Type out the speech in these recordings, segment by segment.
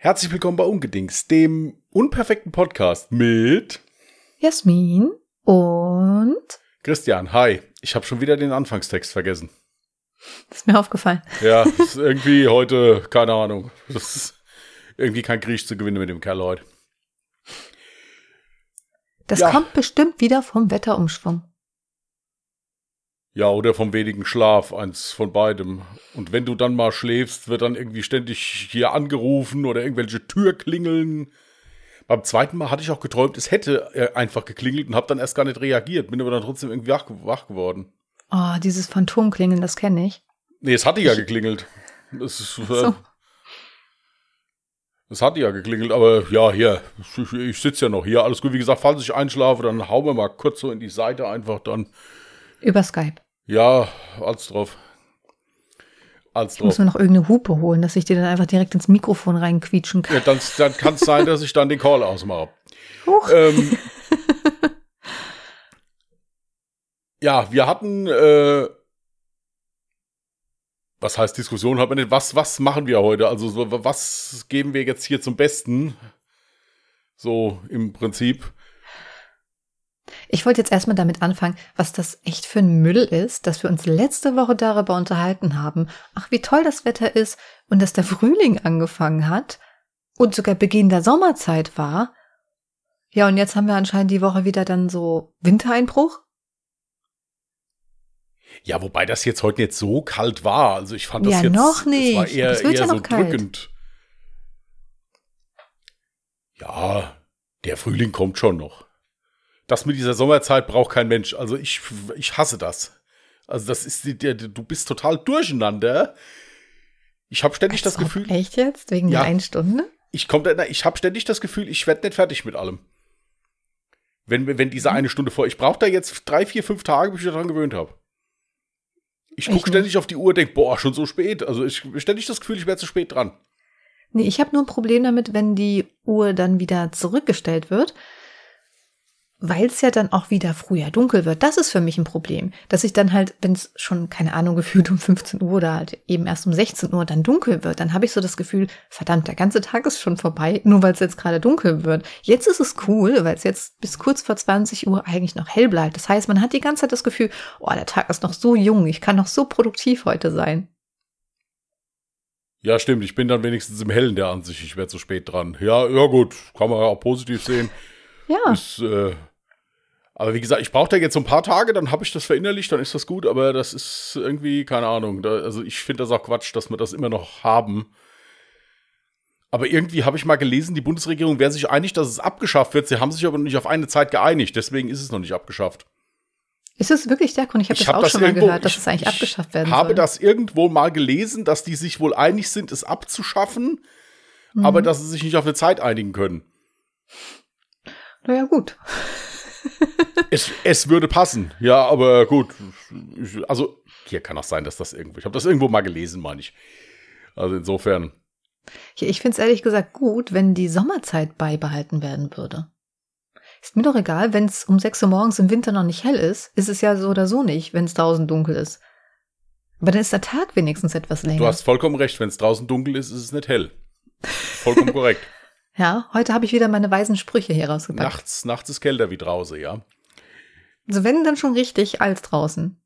Herzlich willkommen bei Ungedings, dem unperfekten Podcast mit Jasmin und Christian. Hi, ich habe schon wieder den Anfangstext vergessen. Das ist mir aufgefallen. Ja, ist irgendwie heute, keine Ahnung. Das ist irgendwie kein Griech zu gewinnen mit dem Kerl heute. Das Ja. kommt bestimmt wieder vom Wetterumschwung. Ja, oder vom wenigen Schlaf, eins von beidem. Und wenn du dann mal schläfst, wird dann irgendwie ständig hier angerufen oder irgendwelche Türklingeln. Beim zweiten Mal hatte ich auch geträumt, es hätte äh, einfach geklingelt und habe dann erst gar nicht reagiert, bin aber dann trotzdem irgendwie wach, wach geworden. Oh, dieses Phantomklingeln, das kenne ich. Nee, es hatte ja geklingelt. Es, ist, äh, so. es hatte ja geklingelt, aber ja, hier, ich, ich sitze ja noch hier. Alles gut, wie gesagt, falls ich einschlafe, dann hauen wir mal kurz so in die Seite einfach dann. Über Skype. Ja, als drauf. Als Ich muss drauf. mir noch irgendeine Hupe holen, dass ich dir dann einfach direkt ins Mikrofon reinquietschen kann. Ja, dann dann kann es sein, dass ich dann den Call ausmache. Huch. Ähm, ja, wir hatten, äh, was heißt Diskussion, hat man nicht, was, was machen wir heute? Also, so, was geben wir jetzt hier zum Besten? So im Prinzip. Ich wollte jetzt erstmal damit anfangen, was das echt für ein Müll ist, dass wir uns letzte Woche darüber unterhalten haben. Ach, wie toll das Wetter ist und dass der Frühling angefangen hat und sogar Beginn der Sommerzeit war. Ja, und jetzt haben wir anscheinend die Woche wieder dann so Wintereinbruch. Ja, wobei das jetzt heute nicht so kalt war. Also ich fand das Ja, jetzt noch nicht. War eher, Es wird eher ja so noch kalt. drückend. Ja, der Frühling kommt schon noch. Das mit dieser Sommerzeit braucht kein Mensch. Also ich, ich hasse das. Also das ist, du bist total durcheinander. Ich habe ständig das Als ob, Gefühl, Echt jetzt? Wegen Ja. der einen Stunde? ich komme da, ich habe ständig das Gefühl, ich werde nicht fertig mit allem. Wenn, wenn Mhm. diese eine Stunde vor, ich brauche da jetzt drei, vier, fünf Tage, bis ich daran gewöhnt habe. Ich gucke ständig auf die Uhr, denke, boah, schon so spät. Also ich ständig das Gefühl, ich wäre zu spät dran. Nee, ich habe nur ein Problem damit, wenn die Uhr dann wieder zurückgestellt wird, weil es ja dann auch wieder früher dunkel wird. Das ist für mich ein Problem, dass ich dann halt, wenn es schon, keine Ahnung, gefühlt um 15 Uhr oder halt eben erst um 16 Uhr dann dunkel wird, dann habe ich so das Gefühl, verdammt, der ganze Tag ist schon vorbei, nur weil es jetzt gerade dunkel wird. Jetzt ist es cool, weil es jetzt bis kurz vor 20 Uhr eigentlich noch hell bleibt. Das heißt, man hat die ganze Zeit das Gefühl, oh, der Tag ist noch so jung, ich kann noch so produktiv heute sein. Ja, stimmt. Ich bin dann wenigstens im Hellen der Ansicht, ich wäre zu spät dran. Ja, ja gut, kann man ja auch positiv sehen. Ja. Ist, äh, aber wie gesagt, ich brauche da jetzt so ein paar Tage, dann habe ich das verinnerlicht, dann ist das gut. Aber das ist irgendwie, keine Ahnung. Da, also ich finde das auch Quatsch, dass wir das immer noch haben. Aber irgendwie habe ich mal gelesen, die Bundesregierung wäre sich einig, dass es abgeschafft wird. Sie haben sich aber noch nicht auf eine Zeit geeinigt. Deswegen ist es noch nicht abgeschafft. Ist es wirklich der Grund? Ich habe das hab auch schon mal irgendwo- gehört, dass ich- es eigentlich ich abgeschafft werden habe soll. das irgendwo mal gelesen, dass die sich wohl einig sind, es abzuschaffen, Mhm. aber dass sie sich nicht auf eine Zeit einigen können. Naja, gut. Es, es würde passen, ja, aber gut. Ich, also, hier kann auch sein, dass das irgendwo. Ich habe das irgendwo mal gelesen, meine ich. Also insofern. Ja, Ich finde es ehrlich gesagt gut, wenn die Sommerzeit beibehalten werden würde. Ist mir doch egal, wenn es um 6 Uhr morgens im Winter noch nicht hell ist, ist es ja so oder so nicht, wenn es draußen dunkel ist. Aber dann ist der Tag wenigstens etwas länger. Du hast vollkommen recht, wenn es draußen dunkel ist, ist es nicht hell. Vollkommen korrekt. ja, heute habe ich wieder meine weisen Sprüche hier rausgepackt. nachts, nachts ist kälter wie draußen, ja. Also wenn dann schon richtig als draußen.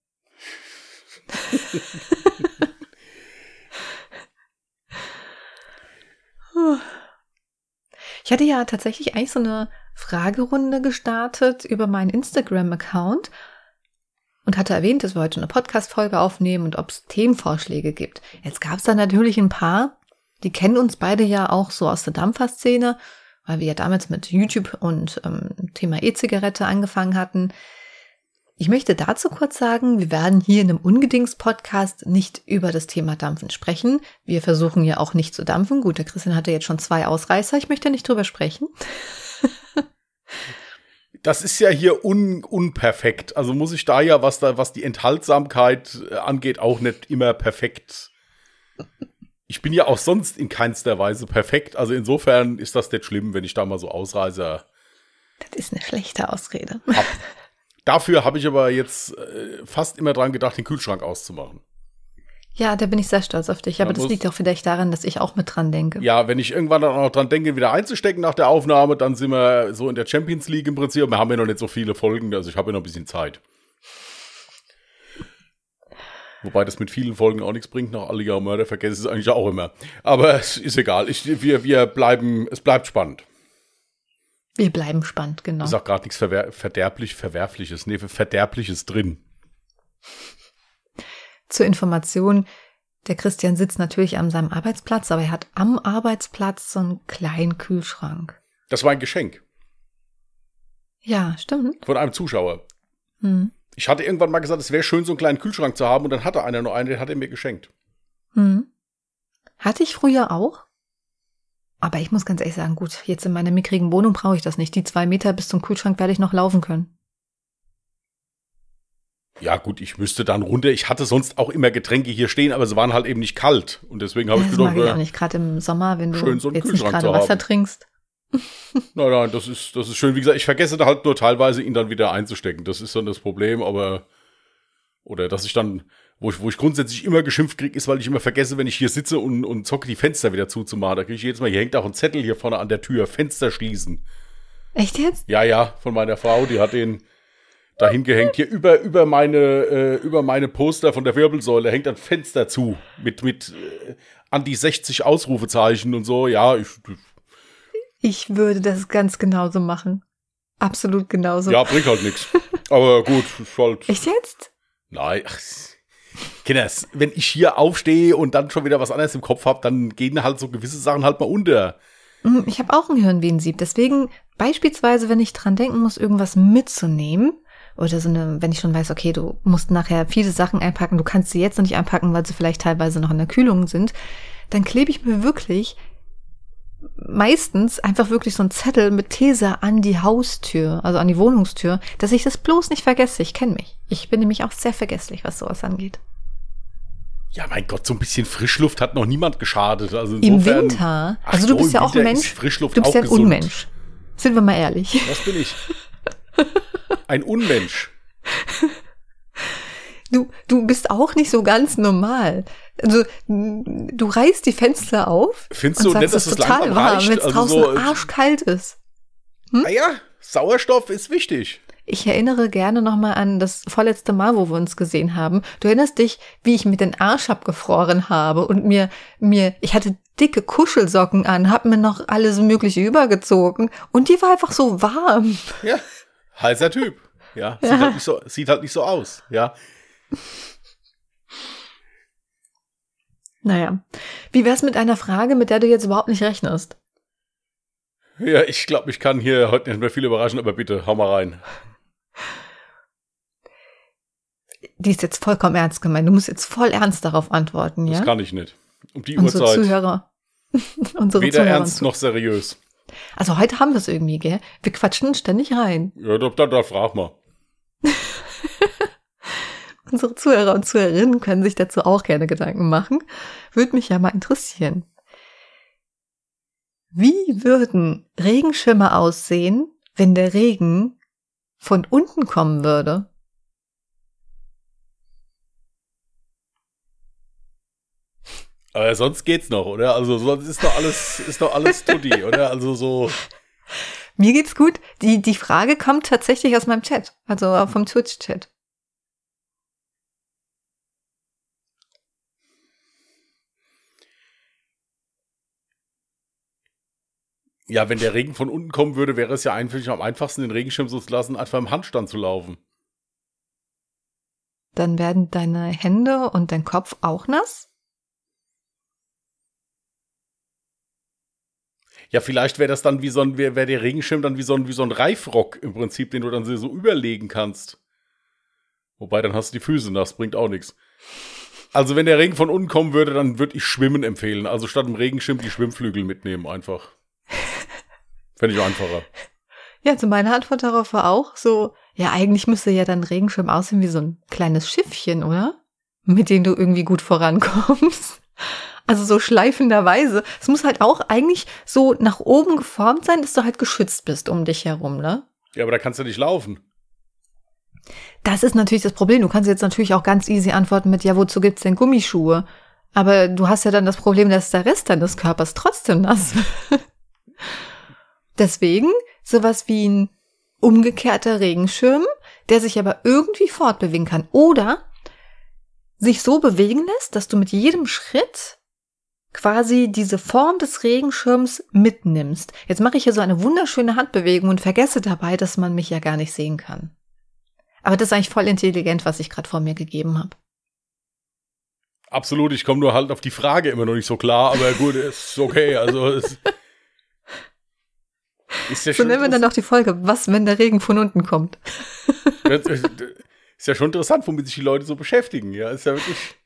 Ich hatte ja tatsächlich eigentlich so eine Fragerunde gestartet über meinen Instagram-Account und hatte erwähnt, dass wir heute eine Podcast-Folge aufnehmen und ob es Themenvorschläge gibt. Jetzt gab es da natürlich ein paar, die kennen uns beide ja auch so aus der Dampfer-Szene, weil wir ja damals mit YouTube und ähm, Thema E-Zigarette angefangen hatten. Ich möchte dazu kurz sagen, wir werden hier in einem Ungedings-Podcast nicht über das Thema Dampfen sprechen. Wir versuchen ja auch nicht zu dampfen. Gut, der Christian hatte jetzt schon zwei Ausreißer. Ich möchte nicht drüber sprechen. Das ist ja hier un, unperfekt. Also muss ich da ja, was da, was die Enthaltsamkeit äh, angeht, auch nicht immer perfekt. Ich bin ja auch sonst in keinster Weise perfekt. Also insofern ist das nicht schlimm, wenn ich da mal so Ausreißer Das ist eine schlechte Ausrede. hab. Dafür habe ich aber jetzt äh, fast immer dran gedacht, den Kühlschrank auszumachen. Ja, da bin ich sehr stolz auf dich. Aber das liegt auch vielleicht daran, dass ich auch mit dran denke. Ja, wenn ich irgendwann dann auch dran denke, wieder einzustecken nach der Aufnahme, dann sind wir so in der Champions League im Prinzip. Wir haben ja noch nicht so viele Folgen, also ich habe ja noch ein bisschen Zeit. Wobei das mit vielen Folgen auch nichts bringt, nach alle Jahre Mörder vergesse ich es eigentlich auch immer. Aber es ist egal. Ich, wir, wir bleiben, es bleibt spannend. Wir bleiben spannend, genau. Ich sag gerade nichts verwer verderblich, verwerfliches, nee, verderbliches drin. Zur Information, der Christian sitzt natürlich an seinem Arbeitsplatz, aber er hat am Arbeitsplatz so einen kleinen Kühlschrank. Das war ein Geschenk Ja, stimmt. von einem Zuschauer. Hm. Ich hatte irgendwann mal gesagt, es wäre schön, so einen kleinen Kühlschrank zu haben und dann hatte einer nur einen, den hat er mir geschenkt. Hm. Hatte ich früher auch. Aber ich muss ganz ehrlich sagen, gut, jetzt in meiner mickrigen Wohnung brauche ich das nicht. Die zwei Meter bis zum Kühlschrank werde ich noch laufen können. Ja, gut, ich müsste dann runter. Ich hatte sonst auch immer Getränke hier stehen, aber sie waren halt eben nicht kalt. Und deswegen habe ich gedacht, mag ich auch äh, nicht, gerade im Sommer, wenn du schön, so einen jetzt nicht Kühlschrank gerade zu Wasser trinkst. nein, nein, das ist, das ist schön. Wie gesagt, ich vergesse da halt nur teilweise, ihn dann wieder einzustecken. Das ist dann das Problem, aber, oder dass ich dann, wo ich, wo ich grundsätzlich immer geschimpft kriege, ist, weil ich immer vergesse, wenn ich hier sitze und, und zocke, die Fenster wieder zuzumachen. Da kriege ich jedes Mal, hier hängt auch ein Zettel hier vorne an der Tür, Fenster schließen. Echt jetzt? Ja, ja, von meiner Frau, die hat den dahin gehängt. Hier über, über meine, äh, über meine Poster von der Wirbelsäule hängt ein Fenster zu. Mit, mit äh, an die 60 Ausrufezeichen und so. Ja, ich, Ich würde das ganz genauso machen. Absolut genauso. ja, bringt halt nichts. Aber gut, ist halt. Echt jetzt? Nein, ach, Kinders, wenn ich hier aufstehe und dann schon wieder was anderes im Kopf habe, dann gehen halt so gewisse Sachen halt mal unter. Hm, Ich habe auch ein Hirnvenensieb. Deswegen beispielsweise, wenn ich dran denken muss, irgendwas mitzunehmen oder so eine, wenn ich schon weiß, okay, du musst nachher viele Sachen einpacken, du kannst sie jetzt noch nicht einpacken, weil sie vielleicht teilweise noch in der Kühlung sind, dann klebe ich mir wirklich meistens einfach wirklich so einen Zettel mit These an die Haustür, also an die Wohnungstür, dass ich das bloß nicht vergesse. Ich kenne mich. Ich bin nämlich auch sehr vergesslich, was sowas angeht. Ja, mein Gott, so ein bisschen Frischluft hat noch niemand geschadet. Also Im insofern, Winter. Ach Also du bist im ja auch ein Winter Mensch. Frischluft Du bist ja ein gesund. Unmensch. Sind wir mal ehrlich. Was bin ich? Ein Unmensch. Du, du bist auch nicht so ganz normal. Also, du reißt die Fenster auf Findest und du sagst, es dass ist es total warm, wenn es Also draußen so- arschkalt ist. Ah ja, Sauerstoff ist wichtig. Ich erinnere gerne nochmal an das vorletzte Mal, wo wir uns gesehen haben. Du erinnerst dich, wie ich mir den Arsch abgefroren habe und mir, mir, ich hatte dicke Kuschelsocken an, hab mir noch alles Mögliche übergezogen und die war einfach so warm. Ja, heißer Typ. Ja, sieht, Ja. Halt nicht so, sieht halt nicht so aus. Ja, Naja. Wie wär's mit einer Frage, mit der du jetzt überhaupt nicht rechnest? ja ich glaube, ich kann hier heute nicht mehr viel überraschen, aber bitte, hau mal rein. Die ist jetzt vollkommen ernst gemeint. Du musst jetzt voll ernst darauf antworten, ja? Das kann ich nicht. Um die Unsere Uhrzeit. Zuhörer. Unsere Weder Zuhörer. ernst noch seriös. Also heute haben wir es irgendwie, gell? Wir quatschen ständig rein. Ja, da, da, da frag mal. Unsere Zuhörer und Zuhörerinnen können sich dazu auch gerne Gedanken machen. Würde mich ja mal interessieren. Wie würden Regenschirme aussehen, wenn der Regen von unten kommen würde? Aber sonst geht's noch, oder? Also sonst ist doch alles, ist doch alles tutti, oder? Also so. Mir geht's gut. Die, die Frage kommt tatsächlich aus meinem Chat, also vom Twitch-Chat. Ja, wenn der Regen von unten kommen würde, wäre es ja eigentlich am einfachsten, den Regenschirm so zu lassen, einfach im Handstand zu laufen. Dann werden deine Hände und dein Kopf auch nass? Ja, vielleicht wäre das dann wie so ein, wäre wär der Regenschirm dann wie so ein, wie so ein Reifrock im Prinzip, den du dann so überlegen kannst. Wobei, dann hast du die Füße nass, bringt auch nichts. Also, wenn der Regen von unten kommen würde, dann würde ich Schwimmen empfehlen. Also statt dem Regenschirm die Schwimmflügel mitnehmen, einfach. Fände ich einfacher. Ja, also meine Antwort darauf war auch so, ja, eigentlich müsste ja dann Regenschirm aussehen wie so ein kleines Schiffchen, oder? Mit dem du irgendwie gut vorankommst. Also so schleifenderweise. Es muss halt auch eigentlich so nach oben geformt sein, dass du halt geschützt bist um dich herum, ne? Ja, aber da kannst du nicht laufen. Das ist natürlich das Problem. Du kannst jetzt natürlich auch ganz easy antworten mit, ja, wozu gibt's denn Gummischuhe? Aber du hast ja dann das Problem, dass der Rest deines Körpers trotzdem nass wird. Deswegen sowas wie ein umgekehrter Regenschirm, der sich aber irgendwie fortbewegen kann. Oder sich so bewegen lässt, dass du mit jedem Schritt quasi diese Form des Regenschirms mitnimmst. Jetzt mache ich hier so eine wunderschöne Handbewegung und vergesse dabei, dass man mich ja gar nicht sehen kann. Aber das ist eigentlich voll intelligent, was ich gerade vor mir gegeben habe. Absolut, ich komme nur halt auf die Frage immer noch nicht so klar, aber gut, ist okay. Also es ist ja so nennen wir dann auch die Folge, was, wenn der Regen von unten kommt. ist ja schon interessant, womit sich die Leute so beschäftigen. Ja, ist ja wirklich.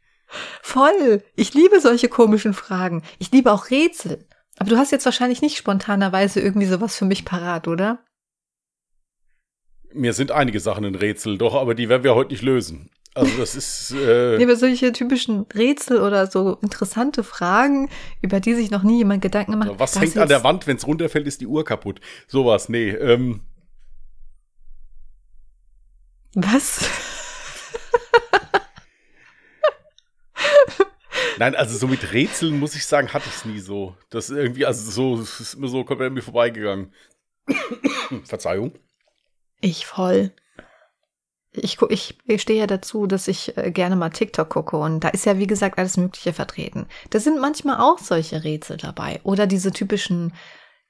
Voll. Ich liebe solche komischen Fragen. Ich liebe auch Rätsel. Aber du hast jetzt wahrscheinlich nicht spontanerweise irgendwie sowas für mich parat, oder? Mir sind einige Sachen ein Rätsel, doch, aber die werden wir heute nicht lösen. Also das ist. Äh nee, aber solche typischen Rätsel oder so interessante Fragen, über die sich noch nie jemand Gedanken gemacht hat. Was hängt an der Wand, wenn es runterfällt, ist die Uhr kaputt. Sowas, nee. Ähm. Was? Nein, also so mit Rätseln muss ich sagen, hatte ich es nie so. Das irgendwie, also so, es ist immer so komplett mir vorbeigegangen. Verzeihung. Ich voll. Ich, ich, ich stehe ja dazu, dass ich äh, gerne mal TikTok gucke und da ist ja, wie gesagt, alles Mögliche vertreten. Da sind manchmal auch solche Rätsel dabei oder diese typischen,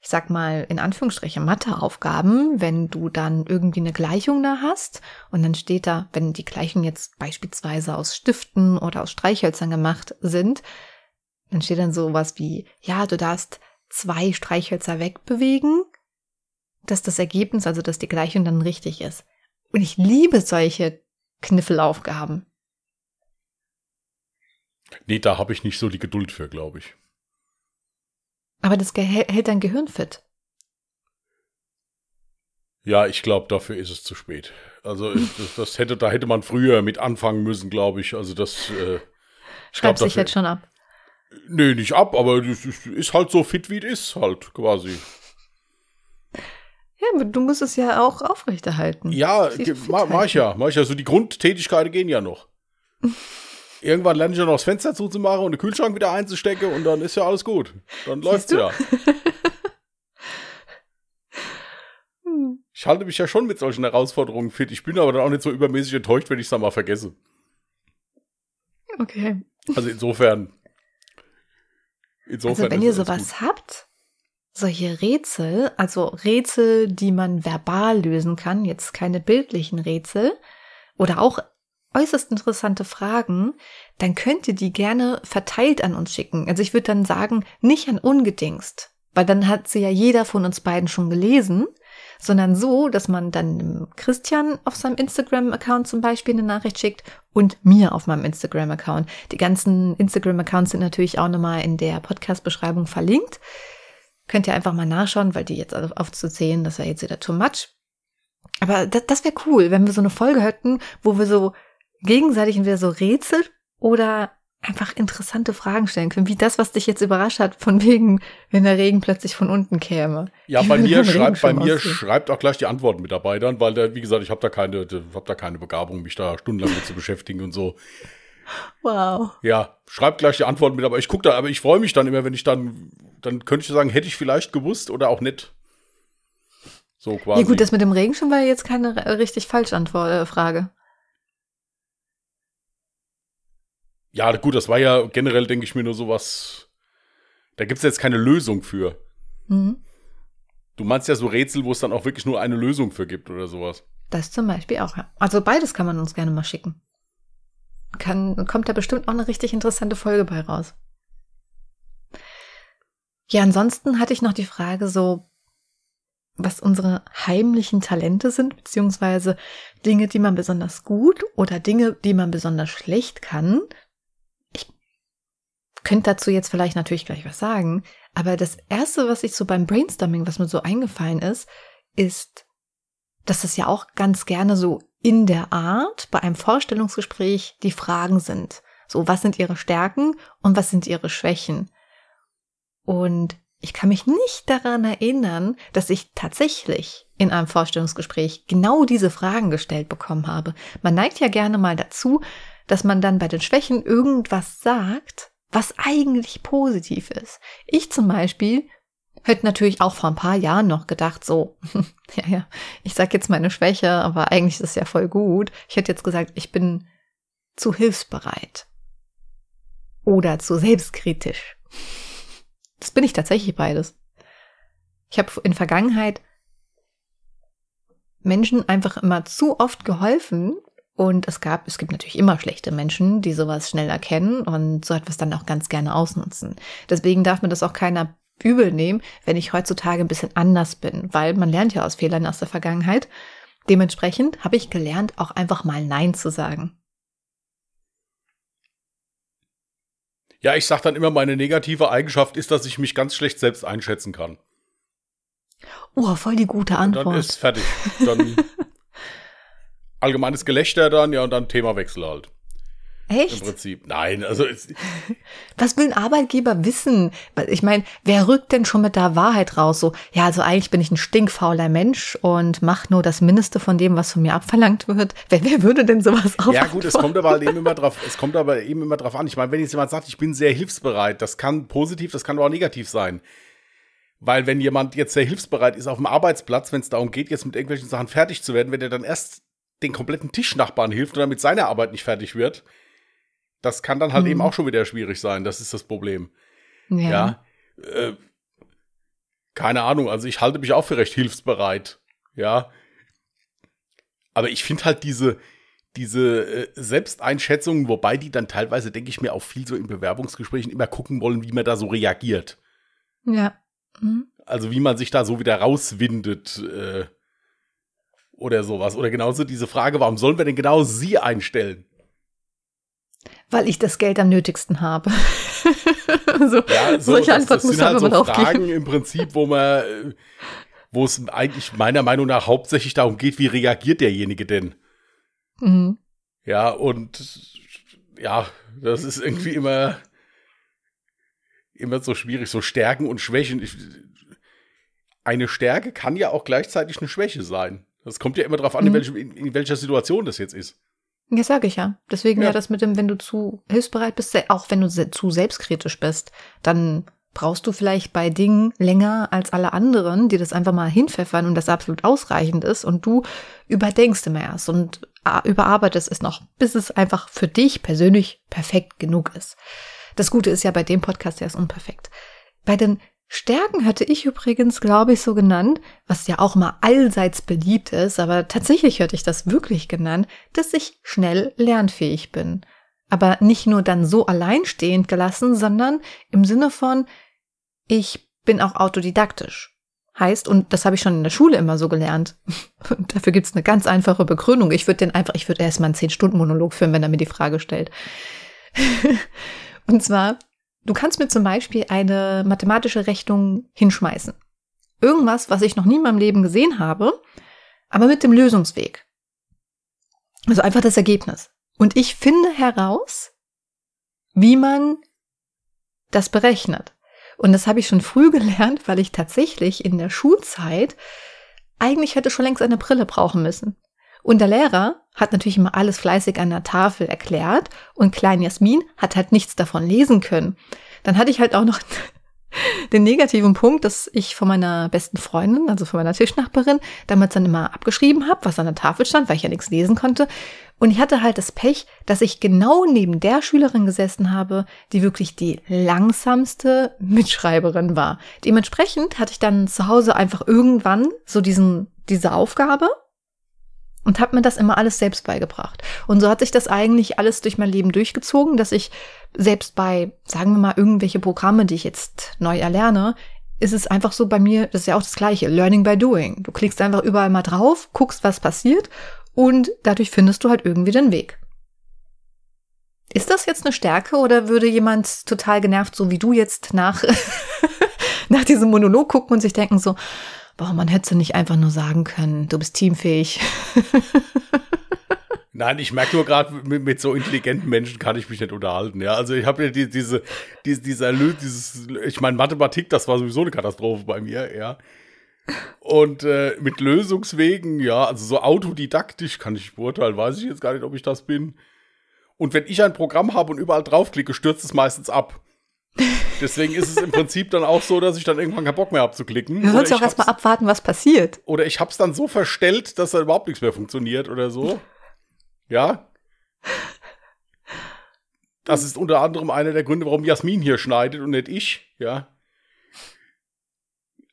ich sag mal, in Anführungsstrichen Matheaufgaben, wenn du dann irgendwie eine Gleichung da hast und dann steht da, wenn die Gleichungen jetzt beispielsweise aus Stiften oder aus Streichhölzern gemacht sind, dann steht dann sowas wie, ja, du darfst zwei Streichhölzer wegbewegen, dass das Ergebnis, also dass die Gleichung dann richtig ist. Und ich liebe solche Kniffelaufgaben. Nee, da habe ich nicht so die Geduld für, glaube ich. Aber das hält dein Gehirn fit. Ja, ich glaube, dafür ist es zu spät. Also das, das, hätte, da hätte man früher mit anfangen müssen, glaube ich. Also das äh, schreibt sich jetzt schon ab. Nee, nicht ab, aber es ist halt so fit, wie es ist, halt quasi. Ja, du musst es ja auch aufrechterhalten. Ja, ma, mach ich ja. Mach ich ja. So die Grundtätigkeiten gehen ja noch. Irgendwann lerne ich ja noch das Fenster zuzumachen und den Kühlschrank wieder einzustecken und dann ist ja alles gut. Dann läuft's ja. ich halte mich ja schon mit solchen Herausforderungen fit. Ich bin aber dann auch nicht so übermäßig enttäuscht, wenn ich es dann mal vergesse. Okay. Also insofern. Insofern also wenn ihr sowas gut. habt, solche Rätsel, also Rätsel, die man verbal lösen kann, jetzt keine bildlichen Rätsel, oder auch äußerst interessante Fragen, dann könnt ihr die gerne verteilt an uns schicken. Also ich würde dann sagen, nicht an ungedingst, weil dann hat sie ja jeder von uns beiden schon gelesen, sondern so, dass man dann Christian auf seinem Instagram-Account zum Beispiel eine Nachricht schickt und mir auf meinem Instagram-Account. Die ganzen Instagram-Accounts sind natürlich auch nochmal in der Podcast-Beschreibung verlinkt. Könnt ihr einfach mal nachschauen, weil die jetzt aufzuzählen, das wäre jetzt wieder too much. Aber das, das wäre cool, wenn wir so eine Folge hätten, wo wir so gegenseitig entweder so Rätsel oder einfach interessante Fragen stellen können, wie das, was dich jetzt überrascht hat, von wegen, wenn der Regen plötzlich von unten käme. Ja, bei mir schreibt, bei mir schreibt auch gleich die Antworten mit dabei dann, weil da, wie gesagt, ich habe da keine, habe da keine Begabung, mich da stundenlang mit zu beschäftigen und so. Wow. Ja, schreibt gleich die Antworten mit, aber ich gucke da, aber ich freue mich dann immer, wenn ich dann, dann könnte ich sagen, hätte ich vielleicht gewusst oder auch nicht. So quasi. Ja gut, das mit dem Regenschirm war jetzt keine richtig falsche Antwort, äh, Frage. Ja, gut, das war ja generell, denke ich mir, nur sowas. Da gibt es jetzt keine Lösung für. Mhm. Du meinst ja so Rätsel, wo es dann auch wirklich nur eine Lösung für gibt oder sowas. Das zum Beispiel auch, ja. Also beides kann man uns gerne mal schicken kann, kommt da bestimmt auch eine richtig interessante Folge bei raus. Ja, ansonsten hatte ich noch die Frage so, was unsere heimlichen Talente sind, beziehungsweise Dinge, die man besonders gut oder Dinge, die man besonders schlecht kann. Ich könnte dazu jetzt vielleicht natürlich gleich was sagen, aber das erste, was ich so beim Brainstorming, was mir so eingefallen ist, ist, dass es ja auch ganz gerne so in der Art bei einem Vorstellungsgespräch die Fragen sind. So, was sind ihre Stärken und was sind ihre Schwächen? Und ich kann mich nicht daran erinnern, dass ich tatsächlich in einem Vorstellungsgespräch genau diese Fragen gestellt bekommen habe. Man neigt ja gerne mal dazu, dass man dann bei den Schwächen irgendwas sagt, was eigentlich positiv ist. Ich zum Beispiel hätte natürlich auch vor ein paar Jahren noch gedacht, so, ja, ja, ich sag jetzt meine Schwäche, aber eigentlich ist es ja voll gut. Ich hätte jetzt gesagt, ich bin zu hilfsbereit oder zu selbstkritisch. Das bin ich tatsächlich beides. Ich habe in Vergangenheit Menschen einfach immer zu oft geholfen und es gab, es gibt natürlich immer schlechte Menschen, die sowas schnell erkennen und so etwas dann auch ganz gerne ausnutzen. Deswegen darf mir das auch keiner übel nehmen, wenn ich heutzutage ein bisschen anders bin, weil man lernt ja aus Fehlern aus der Vergangenheit. Dementsprechend habe ich gelernt, auch einfach mal Nein zu sagen. Ja, ich sage dann immer, meine negative Eigenschaft ist, dass ich mich ganz schlecht selbst einschätzen kann. Oh, voll die gute Antwort. Und dann ist fertig. Dann allgemeines Gelächter dann, ja, und dann Themawechsel halt. Echt? Im Prinzip. Nein, also. Was will ein Arbeitgeber wissen? Ich meine, wer rückt denn schon mit der Wahrheit raus? So, ja, also eigentlich bin ich ein stinkfauler Mensch und mache nur das Mindeste von dem, was von mir abverlangt wird. Wer, wer würde denn sowas auf? Ja, gut, es kommt aber eben immer drauf, es kommt aber eben immer drauf an. Ich meine, wenn jetzt jemand sagt, ich bin sehr hilfsbereit, das kann positiv, das kann aber auch negativ sein. Weil wenn jemand jetzt sehr hilfsbereit ist auf dem Arbeitsplatz, wenn es darum geht, jetzt mit irgendwelchen Sachen fertig zu werden, wenn er dann erst den kompletten Tischnachbarn hilft und damit seine Arbeit nicht fertig wird, das kann dann halt mhm. eben auch schon wieder schwierig sein. Das ist das Problem. Ja. ja äh, keine Ahnung, also ich halte mich auch für recht hilfsbereit. Ja. Aber ich finde halt diese, diese äh, Selbsteinschätzungen, wobei die dann teilweise, denke ich mir, auch viel so in Bewerbungsgesprächen immer gucken wollen, wie man da so reagiert. Ja. Mhm. Also wie man sich da so wieder rauswindet äh, oder sowas. Oder genauso diese Frage, warum sollen wir denn genau sie einstellen? Weil ich das Geld am nötigsten habe. so, ja, so, solche Antworten muss man halt so drauf Fragen geben. im Prinzip, wo man, wo es eigentlich meiner Meinung nach hauptsächlich darum geht, wie reagiert derjenige denn? Mhm. Ja, und ja, das ist irgendwie immer, immer so schwierig, so Stärken und Schwächen. Ich, eine Stärke kann ja auch gleichzeitig eine Schwäche sein. Das kommt ja immer darauf an, mhm. in, welch, in, in welcher Situation das jetzt ist. Ja, sag ich ja. Deswegen ja. ja das mit dem, wenn du zu hilfsbereit bist, auch wenn du zu selbstkritisch bist, dann brauchst du vielleicht bei Dingen länger als alle anderen, die das einfach mal hinpfeffern und das absolut ausreichend ist und du überdenkst immer erst und überarbeitest es noch, bis es einfach für dich persönlich perfekt genug ist. Das Gute ist ja bei dem Podcast, der ist unperfekt. Bei den Stärken hatte ich übrigens, glaube ich, so genannt, was ja auch mal allseits beliebt ist, aber tatsächlich hatte ich das wirklich genannt, dass ich schnell lernfähig bin. Aber nicht nur dann so alleinstehend gelassen, sondern im Sinne von, ich bin auch autodidaktisch. Heißt, und das habe ich schon in der Schule immer so gelernt. Und dafür gibt's eine ganz einfache Begründung. Ich würde den einfach, ich würde erstmal einen 10-Stunden-Monolog führen, wenn er mir die Frage stellt. und zwar, Du kannst mir zum Beispiel eine mathematische Rechnung hinschmeißen. Irgendwas, was ich noch nie in meinem Leben gesehen habe, aber mit dem Lösungsweg. Also einfach das Ergebnis. Und ich finde heraus, wie man das berechnet. Und das habe ich schon früh gelernt, weil ich tatsächlich in der Schulzeit eigentlich hätte schon längst eine Brille brauchen müssen. Und der Lehrer hat natürlich immer alles fleißig an der Tafel erklärt und Klein Jasmin hat halt nichts davon lesen können. Dann hatte ich halt auch noch den negativen Punkt, dass ich von meiner besten Freundin, also von meiner Tischnachbarin, damals dann immer abgeschrieben habe, was an der Tafel stand, weil ich ja nichts lesen konnte. Und ich hatte halt das Pech, dass ich genau neben der Schülerin gesessen habe, die wirklich die langsamste Mitschreiberin war. Dementsprechend hatte ich dann zu Hause einfach irgendwann so diesen, diese Aufgabe und habe mir das immer alles selbst beigebracht. Und so hat sich das eigentlich alles durch mein Leben durchgezogen, dass ich selbst bei, sagen wir mal, irgendwelche Programme, die ich jetzt neu erlerne, ist es einfach so bei mir, das ist ja auch das gleiche, Learning by Doing. Du klickst einfach überall mal drauf, guckst, was passiert und dadurch findest du halt irgendwie den Weg. Ist das jetzt eine Stärke oder würde jemand total genervt, so wie du jetzt nach, nach diesem Monolog gucken und sich denken so, boah, man hätte nicht einfach nur sagen können, du bist teamfähig. Nein, ich merke nur gerade, mit, mit, so intelligenten Menschen kann ich mich nicht unterhalten. Ja, also ich habe ja die, diese, diese, dieser, dieses, ich meine, Mathematik, das war sowieso eine Katastrophe bei mir, ja. Und äh, mit Lösungswegen, ja, also so autodidaktisch kann ich beurteilen, weiß ich jetzt gar nicht, ob ich das bin. Und wenn ich ein Programm habe und überall draufklicke, stürzt es meistens ab. Deswegen ist es im Prinzip dann auch so, dass ich dann irgendwann keinen Bock mehr habe zu klicken. Du sollst auch erstmal abwarten, was passiert. Oder ich hab's dann so verstellt, dass da überhaupt nichts mehr funktioniert oder so. Ja. Das ist unter anderem einer der Gründe, warum Jasmin hier schneidet und nicht ich, ja.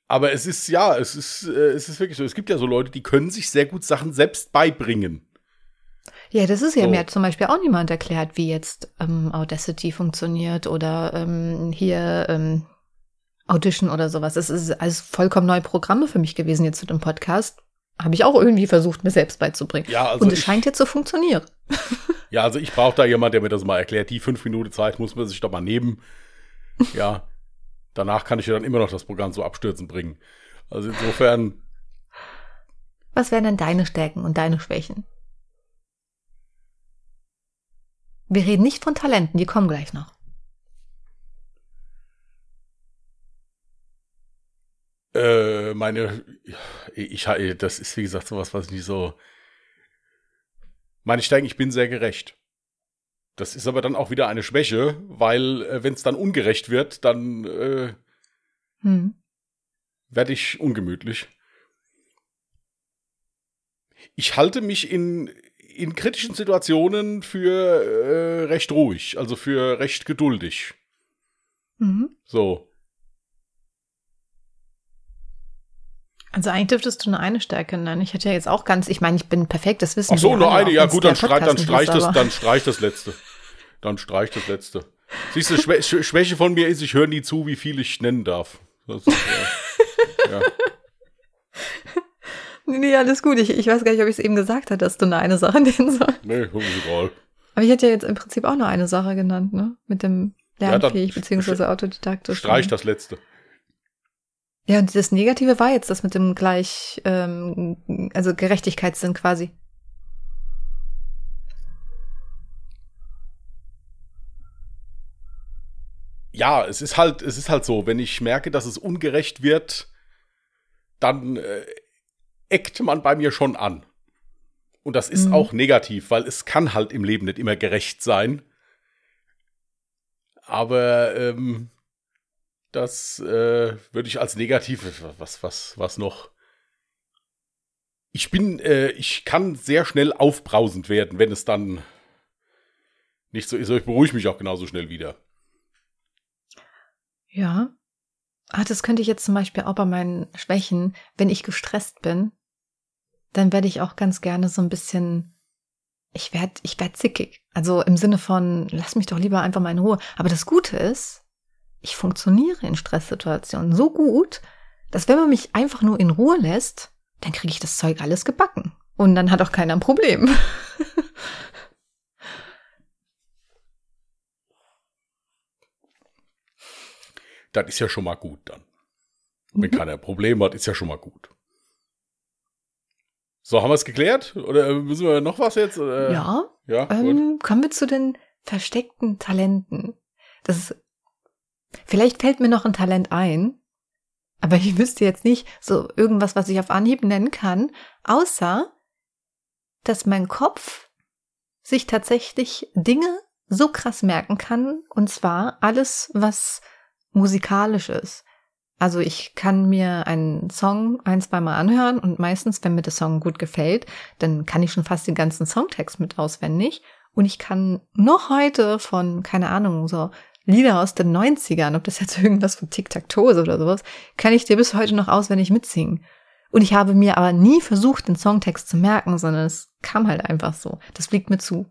Aber es ist, ja, es ist, äh, es ist wirklich so. Es gibt ja so Leute, die können sich sehr gut Sachen selbst beibringen. Ja, das ist ja so. mir zum Beispiel auch niemand erklärt, wie jetzt ähm, Audacity funktioniert oder ähm, hier ähm, Audition oder sowas. Es ist alles vollkommen neue Programme für mich gewesen jetzt zu dem Podcast. Habe ich auch irgendwie versucht, mir selbst beizubringen. Ja, also Und es scheint jetzt zu funktionieren. Ja, also ich brauche da jemand, der mir das mal erklärt. Die fünf Minuten Zeit muss man sich doch mal nehmen. Ja, danach kann ich ja dann immer noch das Programm so abstürzen bringen. Also insofern. Was wären denn deine Stärken und deine Schwächen? Wir reden nicht von Talenten, die kommen gleich noch. Äh, meine, ich, das ist wie gesagt sowas, was ich nicht so. Meine Stärken, ich bin sehr gerecht. Das ist aber dann auch wieder eine Schwäche, weil äh, wenn es dann ungerecht wird, dann äh, hm. werde ich ungemütlich. Ich halte mich in in kritischen Situationen für äh, recht ruhig, also für recht geduldig. Mhm. So. Also eigentlich dürftest du nur eine Stärke nennen. Ich hätte ja jetzt auch ganz, ich meine, ich bin perfekt, das wissen Ach so, nur eine, ja gut, dann, streich, dann streich das, dann streich das letzte. Dann streich das letzte. Siehst du, Schwä Schwäche von mir ist, ich höre nie zu, wie viel ich nennen darf. Das äh, ja. Nee, alles gut. Ich, ich weiß gar nicht, ob ich es eben gesagt habe, dass du nur eine Sache nennen sollst. Nee, egal. Aber ich hätte ja jetzt im Prinzip auch nur eine Sache genannt, ne? Mit dem lernfähig ja, beziehungsweise autodidaktisch. Streich das letzte. Ja, und das Negative war jetzt das mit dem gleich, ähm, also Gerechtigkeitssinn quasi. Ja, es ist halt, es ist halt so, wenn ich merke, dass es ungerecht wird, dann äh, eckt man bei mir schon an. Und das ist mhm. auch negativ, weil es kann halt im Leben nicht immer gerecht sein. Aber ähm, das äh, würde ich als negativ, was, was, was noch? Ich bin, äh, ich kann sehr schnell aufbrausend werden, wenn es dann nicht so ist. Ich beruhige mich auch genauso schnell wieder. Ja. Ah, das könnte ich jetzt zum Beispiel auch bei meinen Schwächen, wenn ich gestresst bin, dann werde ich auch ganz gerne so ein bisschen, ich werde, ich werde zickig. Also im Sinne von, lass mich doch lieber einfach mal in Ruhe. Aber das Gute ist, ich funktioniere in Stresssituationen so gut, dass wenn man mich einfach nur in Ruhe lässt, dann kriege ich das Zeug alles gebacken. Und dann hat auch keiner ein Problem. das ist ja schon mal gut dann. Wenn mhm. keiner ein Problem hat, ist ja schon mal gut. So, haben wir es geklärt? Oder müssen wir noch was jetzt? Oder? Ja. Ja. Ähm, kommen wir zu den versteckten Talenten. Das ist, vielleicht fällt mir noch ein Talent ein, aber ich wüsste jetzt nicht so irgendwas, was ich auf Anhieb nennen kann, außer, dass mein Kopf sich tatsächlich Dinge so krass merken kann, und zwar alles, was musikalisch ist. Also ich kann mir einen Song ein, zwei Mal anhören und meistens, wenn mir der Song gut gefällt, dann kann ich schon fast den ganzen Songtext mit auswendig. Und ich kann noch heute von, keine Ahnung, so Lieder aus den 90ern, ob das jetzt irgendwas von Tic-Tac-Toe oder sowas, kann ich dir bis heute noch auswendig mitsingen. Und ich habe mir aber nie versucht, den Songtext zu merken, sondern es kam halt einfach so. Das fliegt mir zu.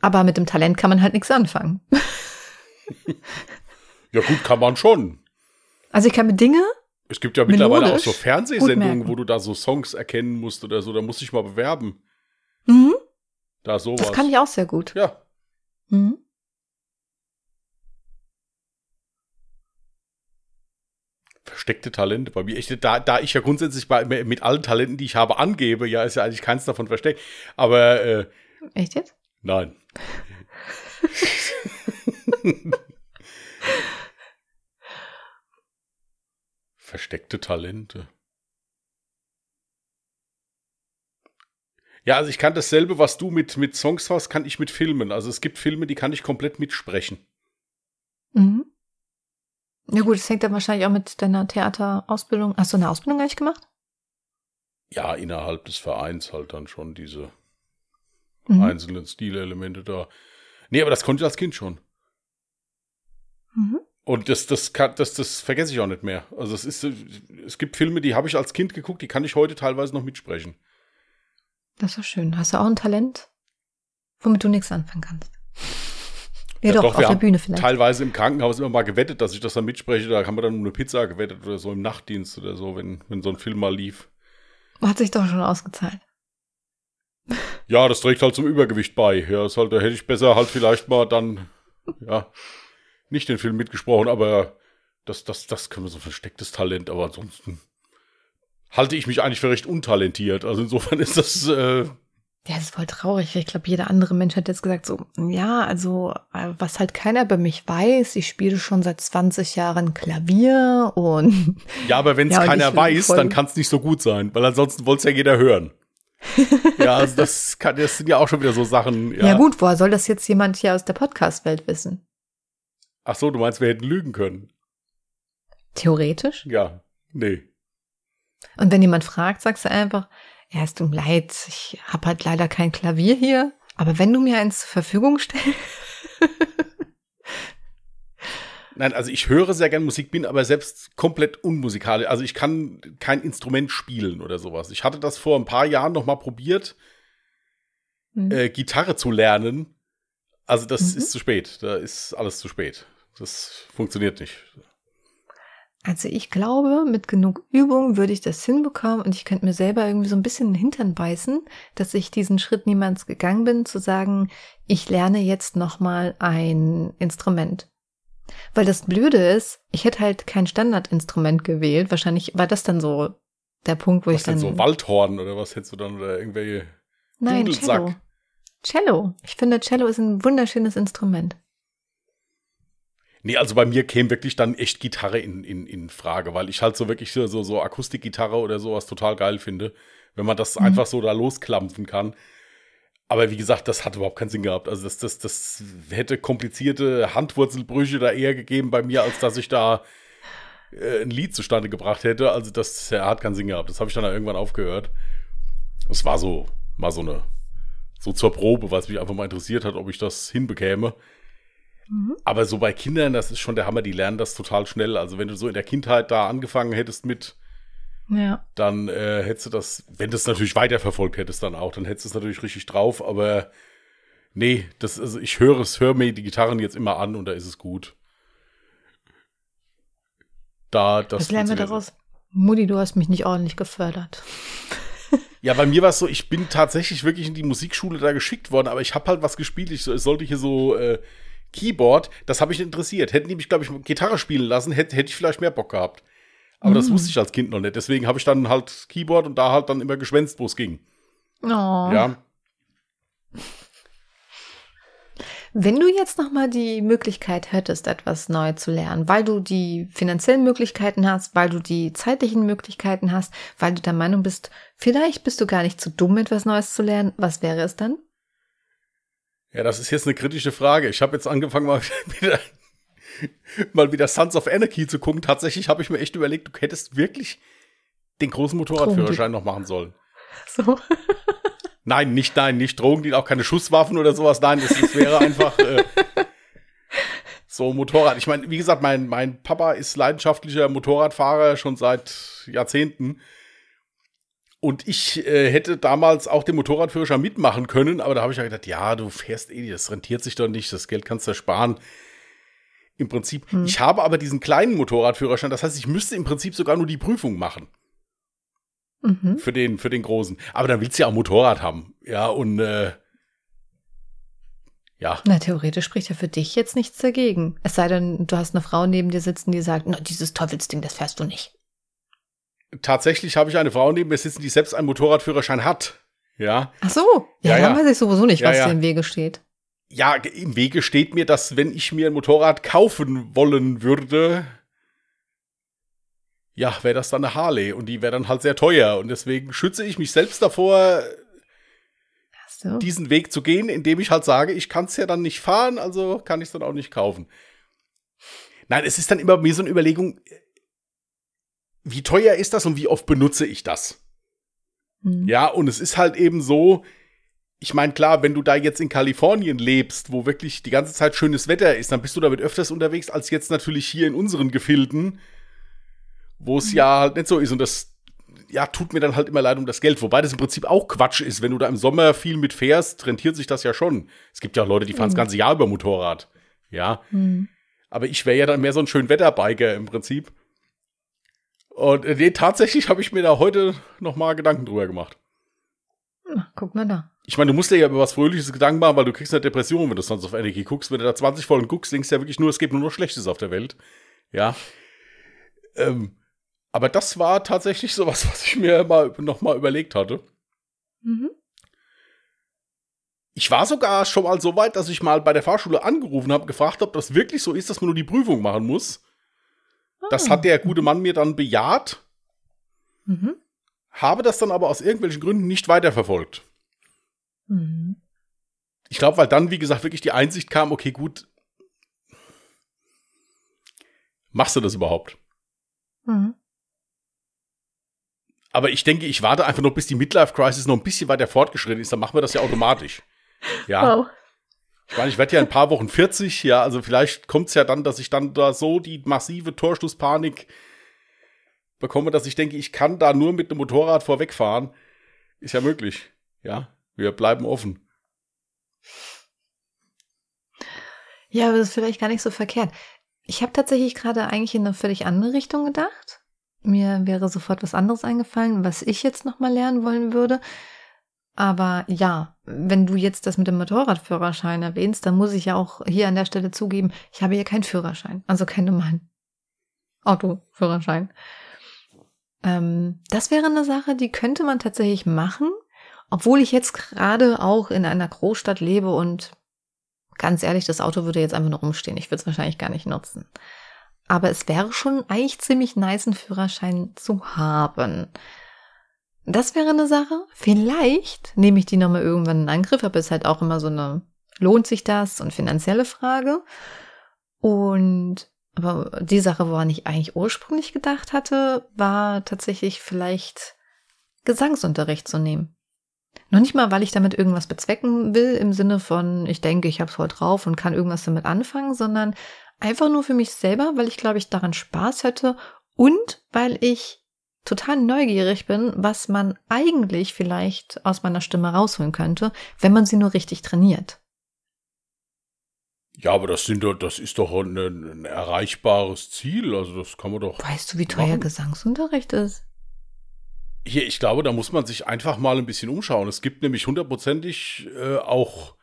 Aber mit dem Talent kann man halt nichts anfangen. ja gut, kann man schon. Also ich kann mir Dinge. Es gibt ja mittlerweile auch so Fernsehsendungen, wo du da so Songs erkennen musst oder so. Da musst du dich mal bewerben. Mhm. Da sowas. Das kann ich auch sehr gut. Ja. Mhm. Versteckte Talente bei mir. Ich, da, da ich ja grundsätzlich bei, mit allen Talenten, die ich habe, angebe, ja, ist ja eigentlich keins davon versteckt. Aber äh, Echt jetzt? Nein. Versteckte Talente. Ja, also ich kann dasselbe, was du mit, mit Songs hast, kann ich mit Filmen. Also es gibt Filme, die kann ich komplett mitsprechen. Mhm. Ja gut, das hängt dann wahrscheinlich auch mit deiner Theaterausbildung. Hast du eine Ausbildung eigentlich gemacht? Ja, innerhalb des Vereins halt dann schon diese Mhm. einzelnen Stilelemente da. Nee, aber das konnte ich als Kind schon. Mhm. Und das, das, kann, das, das vergesse ich auch nicht mehr. Also es ist, es gibt Filme, die habe ich als Kind geguckt, die kann ich heute teilweise noch mitsprechen. Das ist doch schön. Hast du auch ein Talent, womit du nichts anfangen kannst? Ja, Ja, doch, doch, auf der Bühne vielleicht. Teilweise im Krankenhaus immer mal gewettet, dass ich das dann mitspreche. Da haben wir dann um eine Pizza gewettet oder so im Nachtdienst oder so, wenn, wenn so ein Film mal lief. Hat sich doch schon ausgezahlt. Ja, das trägt halt zum Übergewicht bei. Ja, ist halt, da hätte ich besser halt vielleicht mal dann, ja, nicht den Film mitgesprochen, aber das, das, das können wir so ein verstecktes Talent, aber ansonsten halte ich mich eigentlich für recht untalentiert. Also insofern ist das, äh, Ja, das ist voll traurig. Ich glaube, jeder andere Mensch hat jetzt gesagt, so, ja, also, äh, was halt keiner über mich weiß, ich spiele schon seit 20 Jahren Klavier und ja, aber wenn es Ja, keiner weiß, dann kann es nicht so gut sein, weil ansonsten wollte es ja jeder hören. ja, also das kann, das sind ja auch schon wieder so Sachen. ja. Ja. gut, woher soll das jetzt jemand hier aus der Podcast-Welt wissen? Ach so, du meinst, wir hätten lügen können? Theoretisch. Ja, nee. Und wenn jemand fragt, sagst du einfach, ja, es tut mir leid, ich habe halt leider kein Klavier hier, aber wenn du mir eins zur Verfügung stellst, Nein, also ich höre sehr gern Musik, bin aber selbst komplett unmusikalisch. Also ich kann kein Instrument spielen oder sowas. Ich hatte das vor ein paar Jahren noch mal probiert, Hm. äh, Gitarre zu lernen. Also das Mhm. ist zu spät. Da ist alles zu spät. Das funktioniert nicht. Also ich glaube, mit genug Übung würde ich das hinbekommen und ich könnte mir selber irgendwie so ein bisschen den Hintern beißen, dass ich diesen Schritt niemals gegangen bin, zu sagen, ich lerne jetzt nochmal ein Instrument. Weil das Blöde ist, ich hätte halt kein Standardinstrument gewählt. Wahrscheinlich war das dann so der Punkt, wo Was ich dann... denn so Waldhorn oder was hättest du dann oder irgendwelche Nein, Dudelsack? Cello. Cello. Ich finde, Cello ist ein wunderschönes Instrument. Nee, also bei mir käme wirklich dann echt Gitarre in, in, in Frage, weil ich halt so wirklich so, so, so Akustikgitarre oder sowas total geil finde, wenn man das Mhm. einfach so da losklampfen kann. Aber wie gesagt, das hat überhaupt keinen Sinn gehabt. Also das, das, das hätte komplizierte Handwurzelbrüche da eher gegeben bei mir, als dass ich da äh, ein Lied zustande gebracht hätte. Also das ja, hat keinen Sinn gehabt. Das habe ich dann irgendwann aufgehört. Es war so, mal so eine, so zur Probe, was mich einfach mal interessiert hat, ob ich das hinbekäme. Mhm. Aber so bei Kindern, das ist schon der Hammer, die lernen das total schnell. Also wenn du so in der Kindheit da angefangen hättest mit, Ja. dann äh, hättest du das, wenn du es natürlich weiterverfolgt hättest dann auch, dann hättest du es natürlich richtig drauf, aber nee, das, also ich höre es, höre mir die Gitarren jetzt immer an und da ist es gut. Da, das Was lernen wir daraus? Mutti, du hast mich nicht ordentlich gefördert. Ja, bei mir war es so, ich bin tatsächlich wirklich in die Musikschule da geschickt worden, aber ich habe halt was gespielt. Ich es sollte hier so äh, Keyboard, das habe ich nicht interessiert. Hätten die mich, glaube ich, Gitarre spielen lassen, hätte hätte ich vielleicht mehr Bock gehabt. Aber das Mm. wusste ich als Kind noch nicht. Deswegen habe ich dann halt Keyboard und da halt dann immer geschwänzt, wo es ging. Oh. Ja. Wenn du jetzt nochmal die Möglichkeit hättest, etwas neu zu lernen, weil du die finanziellen Möglichkeiten hast, weil du die zeitlichen Möglichkeiten hast, weil du der Meinung bist, vielleicht bist du gar nicht zu dumm, etwas Neues zu lernen, was wäre es dann? Ja, das ist jetzt eine kritische Frage. Ich habe jetzt angefangen, mal wieder, mal wieder Sons of Anarchy zu gucken. Tatsächlich habe ich mir echt überlegt, du hättest wirklich den großen Motorradführerschein noch machen sollen. So. Nein, nicht, nein, nicht Drogendeal, auch keine Schusswaffen oder sowas. Nein, es, es wäre einfach äh, so Motorrad. Ich meine, wie gesagt, mein, mein Papa ist leidenschaftlicher Motorradfahrer schon seit Jahrzehnten. Und ich äh, hätte damals auch den Motorradführerschein mitmachen können, aber da habe ich ja gedacht, ja, du fährst eh, das rentiert sich doch nicht, das Geld kannst du sparen. Im Prinzip, Hm. ich habe aber diesen kleinen Motorradführerschein, das heißt, ich müsste im Prinzip sogar nur die Prüfung machen Mhm. für den, für den Großen. Aber dann willst du ja auch Motorrad haben. Ja, und äh, ja, Na, theoretisch spricht ja für dich jetzt nichts dagegen. Es sei denn, du hast eine Frau neben dir sitzen, die sagt, na, dieses Teufelsding, das fährst du nicht. Tatsächlich habe ich eine Frau neben mir sitzen, die selbst einen Motorradführerschein hat. Ja. Ach so. Ja, Ja, dann ja. weiß ich sowieso nicht, Ja, was dir im Wege steht. Ja, im Wege steht mir, dass wenn ich mir ein Motorrad kaufen wollen würde, ja, wäre das dann eine Harley und die wäre dann halt sehr teuer und deswegen schütze ich mich selbst davor, so. diesen Weg zu gehen, indem ich halt sage, ich kann es ja dann nicht fahren, also kann ich es dann auch nicht kaufen. Nein, es ist dann immer mir so eine Überlegung, wie teuer ist das und wie oft benutze ich das? Hm. Ja, und es ist halt eben so, ich meine, klar, wenn du da jetzt in Kalifornien lebst, wo wirklich die ganze Zeit schönes Wetter ist, dann bist du damit öfters unterwegs als jetzt natürlich hier in unseren Gefilden, wo es ja halt nicht so ist. Und das, ja, tut mir dann halt immer leid um das Geld. Wobei das im Prinzip auch Quatsch ist. Wenn du da im Sommer viel mit fährst, rentiert sich das ja schon. Es gibt ja auch Leute, die fahren das Mhm. ganze Jahr über Motorrad. Ja, Hm. aber ich wäre ja dann mehr so ein schön Wetterbiker im Prinzip. Und äh, nee, tatsächlich habe ich mir da heute noch mal Gedanken drüber gemacht. Na, guck mal da. Ich meine, du musst dir ja über was Fröhliches Gedanken machen, weil du kriegst eine Depression, wenn du sonst auf Energie guckst. Wenn du da 20 Folgen guckst, denkst du ja wirklich nur, es gibt nur noch Schlechtes auf der Welt. Ja. Ähm, aber das war tatsächlich sowas, was ich mir mal, noch mal überlegt hatte. Mhm. Ich war sogar schon mal so weit, dass ich mal bei der Fahrschule angerufen habe, gefragt, ob das wirklich so ist, dass man nur die Prüfung machen muss. Das hat der gute Mann mir dann bejaht, Mhm. habe das dann aber aus irgendwelchen Gründen nicht weiterverfolgt. Mhm. Ich glaube, weil dann, wie gesagt, wirklich die Einsicht kam, okay, gut, machst du das überhaupt? Mhm. Aber ich denke, ich warte einfach noch, bis die Midlife-Crisis noch ein bisschen weiter fortgeschritten ist, dann machen wir das ja automatisch. Ja, Wow. Ich meine, ich werde ja in ein paar Wochen 40, ja, also vielleicht kommt es ja dann, dass ich dann da so die massive Torstoßpanik bekomme, dass ich denke, ich kann da nur mit einem Motorrad vorwegfahren. Ist ja möglich. Ja, wir bleiben offen. Ja, aber das ist vielleicht gar nicht so verkehrt. Ich habe tatsächlich gerade eigentlich in eine völlig andere Richtung gedacht. Mir wäre sofort was anderes eingefallen, was ich jetzt nochmal lernen wollen würde. Aber ja, wenn du jetzt das mit dem Motorradführerschein erwähnst, dann muss ich ja auch hier an der Stelle zugeben, ich habe hier keinen Führerschein, also keinen normalen Autoführerschein. Ähm, das wäre eine Sache, die könnte man tatsächlich machen, obwohl ich jetzt gerade auch in einer Großstadt lebe und ganz ehrlich, das Auto würde jetzt einfach nur rumstehen. Ich würde es wahrscheinlich gar nicht nutzen. Aber es wäre schon eigentlich ziemlich nice, einen Führerschein zu haben. Das wäre eine Sache. Vielleicht nehme ich die nochmal irgendwann in Angriff, aber es ist halt auch immer so eine, lohnt sich das und finanzielle Frage. Und, aber die Sache, woran ich eigentlich ursprünglich gedacht hatte, war tatsächlich vielleicht Gesangsunterricht zu nehmen. Noch nicht mal, weil ich damit irgendwas bezwecken will, im Sinne von, ich denke, ich habe es voll drauf und kann irgendwas damit anfangen, sondern einfach nur für mich selber, weil ich glaube, ich daran Spaß hätte und weil ich total neugierig bin, was man eigentlich vielleicht aus meiner Stimme rausholen könnte, wenn man sie nur richtig trainiert. Ja, aber das sind doch, das ist doch ein, ein erreichbares Ziel. Also das kann man doch. Weißt du, wie teuer Machen. Gesangsunterricht ist? Hier, ich glaube, da muss man sich einfach mal ein bisschen umschauen. Es gibt nämlich hundertprozentig äh, auch,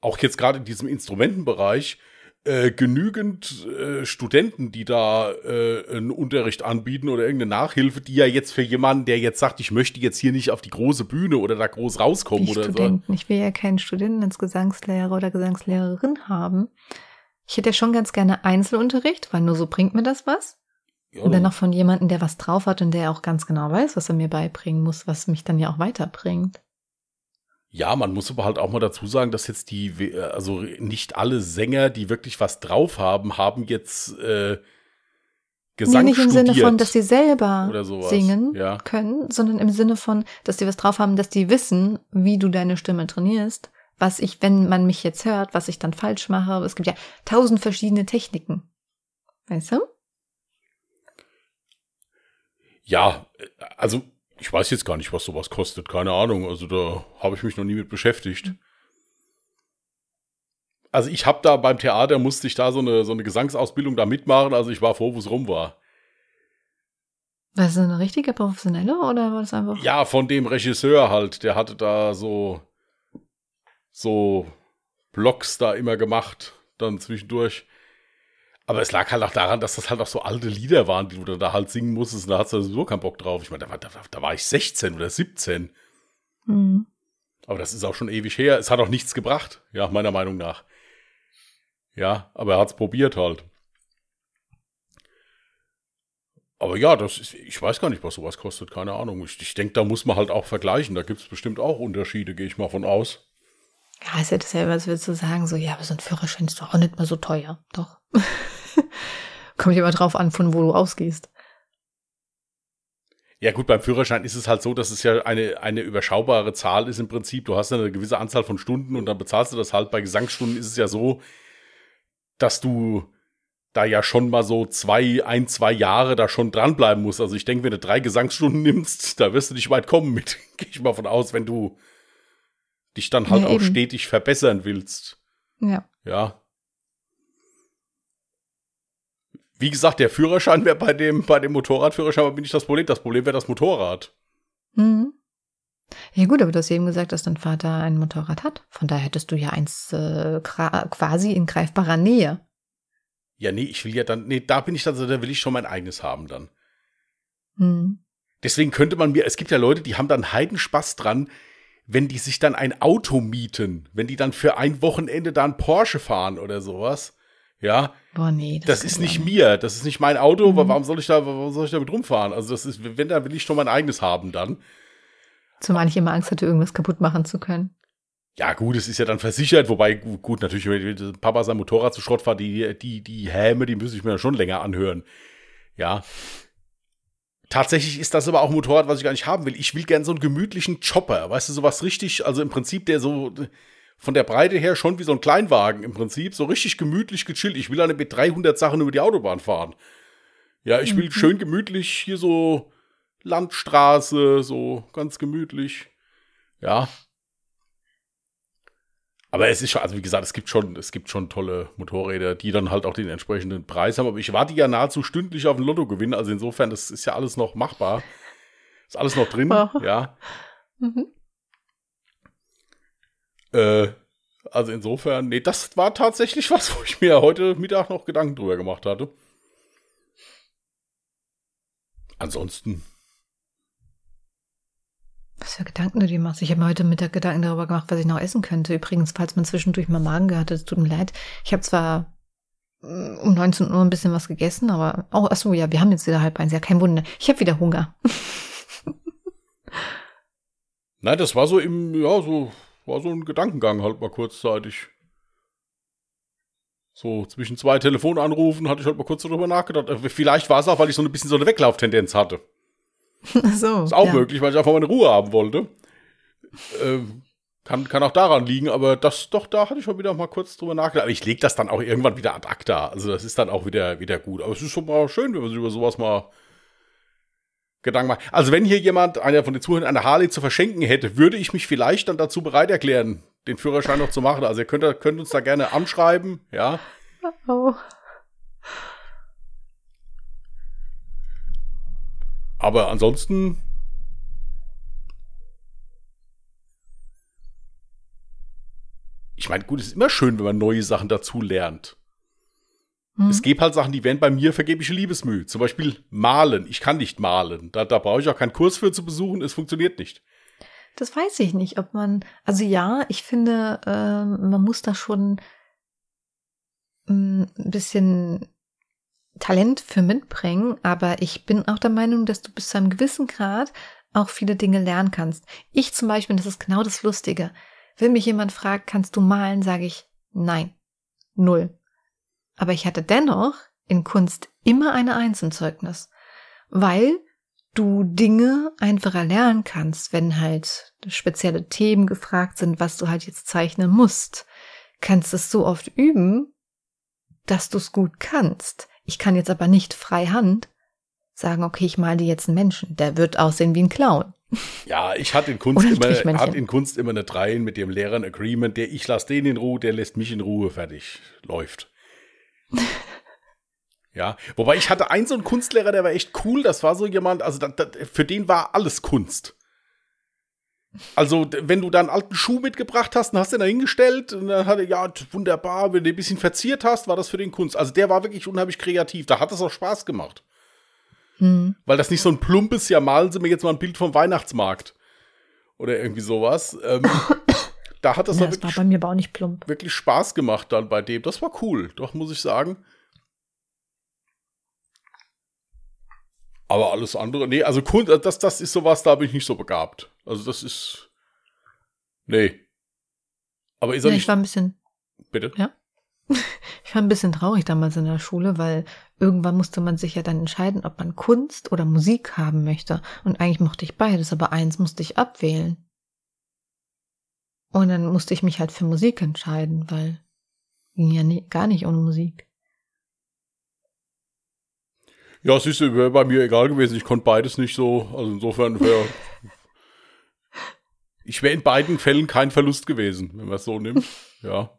auch jetzt gerade in diesem Instrumentenbereich, äh, genügend äh, Studenten, die da äh, einen Unterricht anbieten oder irgendeine Nachhilfe, die ja jetzt für jemanden, der jetzt sagt, ich möchte jetzt hier nicht auf die große Bühne oder da groß rauskommen Die oder so. Studenten. Ich will ja keinen Studenten als Gesangslehrer oder Gesangslehrerin haben. Ich hätte ja schon ganz gerne Einzelunterricht, weil nur so bringt mir das was. Ja, Und dann noch von jemandem, der was drauf hat und der auch ganz genau weiß, was er mir beibringen muss, was mich dann ja auch weiterbringt. Ja, man muss aber halt auch mal dazu sagen, dass jetzt die, We- also nicht alle Sänger, die wirklich was drauf haben, haben jetzt äh, Gesang nee, nicht im. Sinne von, dass sie selber singen Ja. können, sondern im Sinne von, dass die was drauf haben, dass die wissen, wie du deine Stimme trainierst, was ich, wenn man mich jetzt hört, was ich dann falsch mache. Es gibt ja tausend verschiedene Techniken. Weißt du? Ja, äh, also ich weiß jetzt gar nicht, was sowas kostet, keine Ahnung. Also da habe ich mich noch nie mit beschäftigt. Also ich habe da beim Theater musste ich da so eine so eine Gesangsausbildung da mitmachen. Also ich war froh, wo es rum war. War das eine richtige professionelle oder war das einfach? Ja, von dem Regisseur halt, der hatte da so so Blogs da immer gemacht, dann zwischendurch. Aber es lag halt auch daran, dass das halt auch so alte Lieder waren, die du da halt singen musstest. Und da hast du sowieso keinen Bock drauf. Ich meine, da war, da, da war ich 16 oder 17. Mhm. Aber das ist auch schon ewig her. Es hat auch nichts gebracht, ja, meiner Meinung nach. Ja, aber er hat es probiert halt. Aber ja, das ist, ich weiß gar nicht, was sowas kostet, keine Ahnung. Ich, ich denke, da muss man halt auch vergleichen. Da gibt es bestimmt auch Unterschiede, gehe ich mal von aus. Ja, ist ja dasselbe, als würdest du sagen, so, ja, aber so ein Führerschein ist doch auch nicht mal so teuer. Doch. Kommt immer drauf an, von wo du ausgehst. Ja, gut, beim Führerschein ist es halt so, dass es ja eine, eine überschaubare Zahl ist im Prinzip. Du hast eine gewisse Anzahl von Stunden und dann bezahlst du das halt. Bei Gesangsstunden ist es ja so, dass du da ja schon mal so zwei, ein, zwei Jahre da schon dranbleiben musst. Also ich denke, wenn du drei Gesangsstunden nimmst, da wirst du nicht weit kommen mit. Gehe ich mal von aus, wenn du dich dann halt Ja, auch stetig verbessern willst. Ja. Ja. Wie gesagt, der Führerschein wäre bei dem, bei dem Motorradführerschein aber bin ich das Problem. Das Problem wäre das Motorrad. Mhm. Ja gut, aber du hast eben gesagt, dass dein Vater ein Motorrad hat. Von daher hättest du ja eins äh, quasi in greifbarer Nähe. Ja, nee, ich will ja dann, nee, da bin ich dann so, da will ich schon mein eigenes haben dann. Mhm. Deswegen könnte man mir, es gibt ja Leute, die haben dann Heidenspaß dran, wenn die sich dann ein Auto mieten, wenn die dann für ein Wochenende da ein Porsche fahren oder sowas. Ja, Boah, nee. das, kann ist ich nicht auch mir, das ist nicht mein Auto, Mhm. warum soll ich da, warum soll ich damit rumfahren? Also das ist, wenn, dann will ich schon mein eigenes haben dann. Zumal ich immer Angst hatte, irgendwas kaputt machen zu können. Ja, gut, es ist ja dann versichert, wobei, gu- gut, natürlich, wenn Papa sein Motorrad zu Schrott fährt, die, die, die Häme, die müsste ich mir ja schon länger anhören. Ja. Tatsächlich ist das aber auch ein Motorrad, was ich gar nicht haben will. Ich will gern so einen gemütlichen Chopper, weißt du, sowas richtig, also im Prinzip der so von der Breite her schon wie so ein Kleinwagen im Prinzip, so richtig gemütlich gechillt. Ich will dann mit 300 Sachen über die Autobahn fahren. Ja, ich will Mhm. schön gemütlich hier so Landstraße, so ganz gemütlich. Ja, aber es ist schon, also wie gesagt, es gibt schon, es gibt schon tolle Motorräder, die dann halt auch den entsprechenden Preis haben. Aber ich warte ja nahezu stündlich auf den Lottogewinn. Also insofern, das ist ja alles noch machbar. Ist alles noch drin, Oh. ja. Mhm. Äh, also insofern, nee, das war tatsächlich was, wo ich mir heute Mittag noch Gedanken drüber gemacht hatte. Ansonsten, Was für Gedanken du dir machst. Ich habe mir heute Mittag Gedanken darüber gemacht, was ich noch essen könnte. Übrigens, falls man zwischendurch mal Magen gehabt hat, es tut mir leid. Ich habe zwar mm, um 19 Uhr ein bisschen was gegessen, aber oh, ach so, ja, wir haben jetzt wieder halb eins. Ja, kein Wunder. Ich habe wieder Hunger. nein, das war so im, ja, so, war so ein Gedankengang halt mal kurzzeitig. So zwischen zwei Telefonanrufen hatte ich halt mal kurz darüber nachgedacht. Äh, Vielleicht war es auch, weil ich so ein bisschen so eine Weglauftendenz hatte. So. Ist auch ja. möglich, weil ich einfach meine Ruhe haben wollte. Ähm, kann, kann auch daran liegen, aber das doch, da hatte ich schon wieder mal kurz drüber nachgedacht. Aber ich lege das dann auch irgendwann wieder ad acta. Also das ist dann auch wieder, wieder gut. Aber es ist schon mal schön, wenn man sich über sowas mal Gedanken macht. Also wenn hier jemand, einer von den Zuhörern, eine Harley zu verschenken hätte, würde ich mich vielleicht dann dazu bereit erklären, den Führerschein noch zu machen. Also ihr könnt, könnt uns da gerne anschreiben, ja. Oh. Aber ansonsten. Ich meine, gut, es ist immer schön, wenn man neue Sachen dazu lernt. Hm. Es gibt halt Sachen, die wären bei mir vergebliche Liebesmüh. Zum Beispiel malen. Ich kann nicht malen. Da, da brauche ich auch keinen Kurs für zu besuchen. Es funktioniert nicht. Das weiß ich nicht, ob man. Also ja, ich finde, ähm, man muss da schon mm, ein bisschen Talent für mitbringen, aber ich bin auch der Meinung, dass du bis zu einem gewissen Grad auch viele Dinge lernen kannst. Ich zum Beispiel, das ist genau das Lustige. Wenn mich jemand fragt, kannst du malen, sage ich nein, null. Aber ich hatte dennoch in Kunst immer eine Eins im Zeugnis, weil du Dinge einfacher lernen kannst, wenn halt spezielle Themen gefragt sind, was du halt jetzt zeichnen musst. Kannst es so oft üben, dass du es gut kannst. Ich kann jetzt aber nicht freihand sagen, okay, ich male dir jetzt einen Menschen, der wird aussehen wie ein Clown. Ja, ich hatte in Kunst immer, hatte in Kunst immer eine Dreien mit dem Lehrern Agreement, der ich lasse den in Ruhe, der lässt mich in Ruhe, fertig. Läuft. Ja, wobei ich hatte einen so einen Kunstlehrer, der war echt cool. Das war so jemand, also da, da, für den war alles Kunst. Also, wenn du da einen alten Schuh mitgebracht hast und hast den da hingestellt und dann hat er, ja, wunderbar, wenn du ein bisschen verziert hast, war das für den Kunst. Also, der war wirklich unheimlich kreativ. Da hat es auch Spaß gemacht. Hm. Weil das nicht so ein plumpes, ja, malen Sie mir jetzt mal ein Bild vom Weihnachtsmarkt. oder irgendwie sowas. Ähm, da hat das, Ja, dann das war wirklich, bei mir aber auch nicht plump. wirklich Spaß gemacht dann bei dem. Das war cool, doch muss ich sagen. Aber alles andere, nee, also Kunst, das, das ist sowas, da bin ich nicht so begabt. Also das ist, nee. Aber ist Ja, ich nicht, war ein bisschen, bitte? ich war ein bisschen traurig damals in der Schule, weil irgendwann musste man sich ja dann entscheiden, ob man Kunst oder Musik haben möchte. Und eigentlich mochte ich beides, aber eins musste ich abwählen. Und dann musste ich mich halt für Musik entscheiden, weil ging ja nie, gar nicht ohne Musik. Ja, siehst du, wäre bei mir egal gewesen. Ich konnte beides nicht so. Also insofern wäre. ich wäre in beiden Fällen kein Verlust gewesen, wenn man es so nimmt. Ja.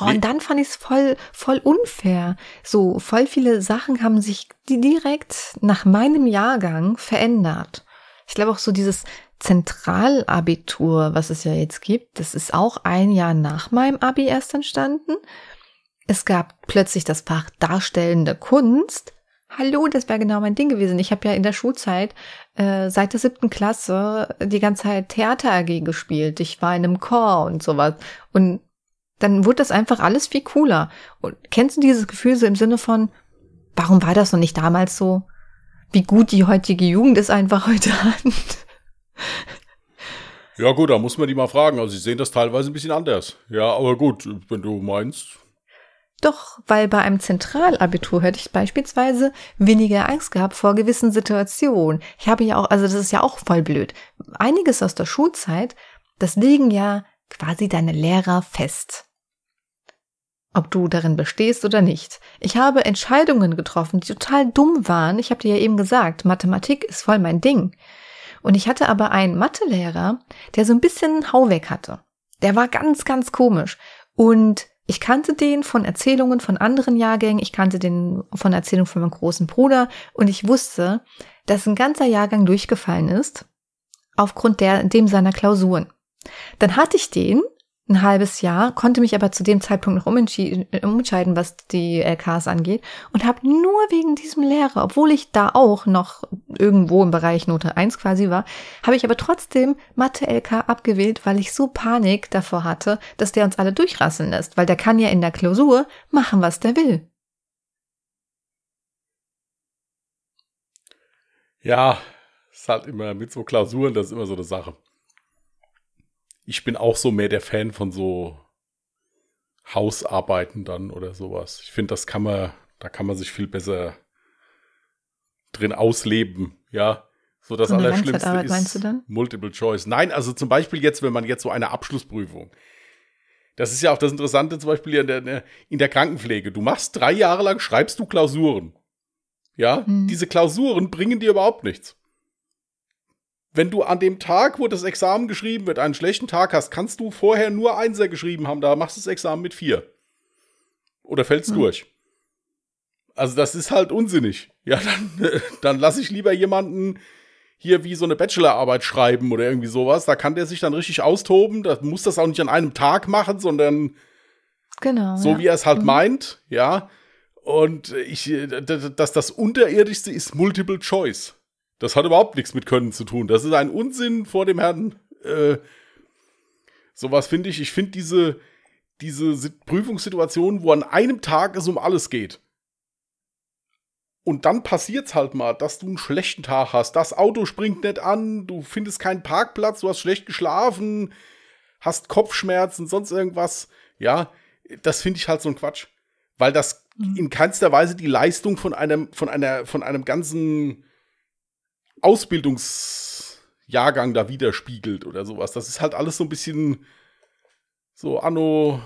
Oh, Nee. und dann fand ich es voll, voll unfair. So, voll viele Sachen haben sich di- direkt nach meinem Jahrgang verändert. Ich glaube auch so dieses Zentralabitur, was es ja jetzt gibt, das ist auch ein Jahr nach meinem Abi erst entstanden. Es gab plötzlich das Fach Darstellende Kunst. Hallo, das wäre genau mein Ding gewesen. Ich habe ja in der Schulzeit äh, seit der siebten Klasse die ganze Zeit Theater AG gespielt. Ich war in einem Chor und sowas. Und dann wurde das einfach alles viel cooler. Und kennst du dieses Gefühl so im Sinne von, warum war das noch nicht damals so? Wie gut die heutige Jugend es einfach heute hat. Ja, gut, da muss man die mal fragen. Also, sie sehen das teilweise ein bisschen anders. Ja, aber gut, wenn du meinst. Doch, weil bei einem Zentralabitur hätte ich beispielsweise weniger Angst gehabt vor gewissen Situationen. Ich habe ja auch, also das ist ja auch voll blöd. Einiges aus der Schulzeit, das legen ja quasi deine Lehrer fest. Ob du darin bestehst oder nicht. Ich habe Entscheidungen getroffen, die total dumm waren. Ich habe dir ja eben gesagt, Mathematik ist voll mein Ding. Und ich hatte aber einen Mathelehrer, der so ein bisschen Hauweg hatte. Der war ganz, ganz komisch. Und ich kannte den von Erzählungen von anderen Jahrgängen, ich kannte den von Erzählungen von meinem großen Bruder und ich wusste, dass ein ganzer Jahrgang durchgefallen ist aufgrund der, dem seiner Klausuren. Dann hatte ich den ein halbes Jahr, konnte mich aber zu dem Zeitpunkt noch umentscheiden, was die LKs angeht und habe nur wegen diesem Lehrer, obwohl ich da auch noch irgendwo im Bereich Note 1 quasi war, habe ich aber trotzdem Mathe-LK abgewählt, weil ich so Panik davor hatte, dass der uns alle durchrasseln lässt, weil der kann ja in der Klausur machen, was der will. Ja, ist halt immer mit so Klausuren, das ist immer so eine Sache. Ich bin auch so mehr der Fan von so Hausarbeiten dann oder sowas. Ich finde, das kann man, da kann man sich viel besser drin ausleben, ja. So das Allerschlimmste ist? Multiple Choice. Nein, also zum Beispiel jetzt, wenn man jetzt so eine Abschlussprüfung. Das ist ja auch das Interessante zum Beispiel in der, in der Krankenpflege. Du machst drei Jahre lang, schreibst du Klausuren. Ja, Hm. diese Klausuren bringen dir überhaupt nichts. Wenn du an dem Tag, wo das Examen geschrieben wird, einen schlechten Tag hast, kannst du vorher nur Einser geschrieben haben, da machst du das Examen mit vier. Oder fällst Hm. durch. Also das ist halt unsinnig. Ja, dann, dann lasse ich lieber jemanden hier wie so eine Bachelorarbeit schreiben oder irgendwie sowas. Da kann der sich dann richtig austoben. Da muss das auch nicht an einem Tag machen, sondern Genau. so ja. wie er es halt Mhm. meint, ja. Und ich, äh, dass das Unterirdischste ist Multiple Choice. Das hat überhaupt nichts mit Können zu tun. Das ist ein Unsinn vor dem Herrn. Äh, sowas finde ich. Ich finde diese, diese Si- Prüfungssituation, wo an einem Tag es um alles geht. Und dann passiert's halt mal, dass du einen schlechten Tag hast. Das Auto springt nicht an, du findest keinen Parkplatz, du hast schlecht geschlafen, hast Kopfschmerzen, sonst irgendwas. Ja, das finde ich halt so ein Quatsch. Weil das Mhm. in keinster Weise die Leistung von einem, von einer, von einem ganzen Ausbildungsjahrgang da widerspiegelt oder sowas. Das ist halt alles so ein bisschen so Anno,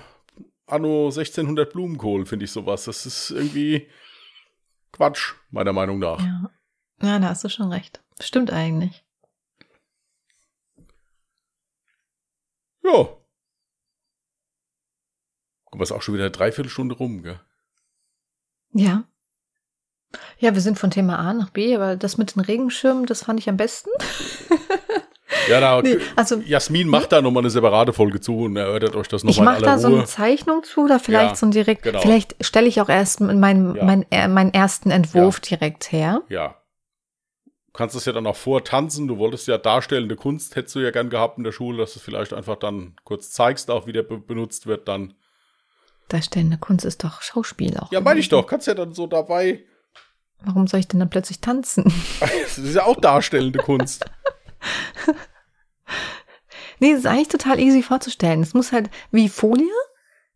Anno 1600 Blumenkohl, finde ich sowas. Das ist irgendwie Quatsch, meiner Meinung nach. Ja. ja, da hast du schon recht. Stimmt eigentlich. Ja. Guck mal, ist auch schon wieder eine Dreiviertelstunde rum, gell? Ja. Ja, wir sind von Thema A nach B, aber das mit den Regenschirmen, das fand ich am besten. Ja, da, Nee, also Jasmin macht da nochmal eine separate Folge zu und erörtert euch das ich nochmal mache in aller da so Ruhe. eine Zeichnung zu oder vielleicht Ja, so ein direkt, genau. vielleicht stelle ich auch erst meinen Ja. mein, äh, meinen ersten Entwurf direkt her. ja. kannst das ja dann auch vortanzen. Du wolltest ja darstellende Kunst, hättest du ja gern gehabt in der Schule, dass du es vielleicht einfach dann kurz zeigst, auch wie der be benutzt wird dann. Darstellende Kunst ist doch Schauspiel auch. Ja, meine ich doch. Kannst ja dann so dabei. Warum soll ich denn dann plötzlich tanzen? Das ist ja auch darstellende Kunst. nee, das ist eigentlich total easy vorzustellen. Es muss halt wie Folie,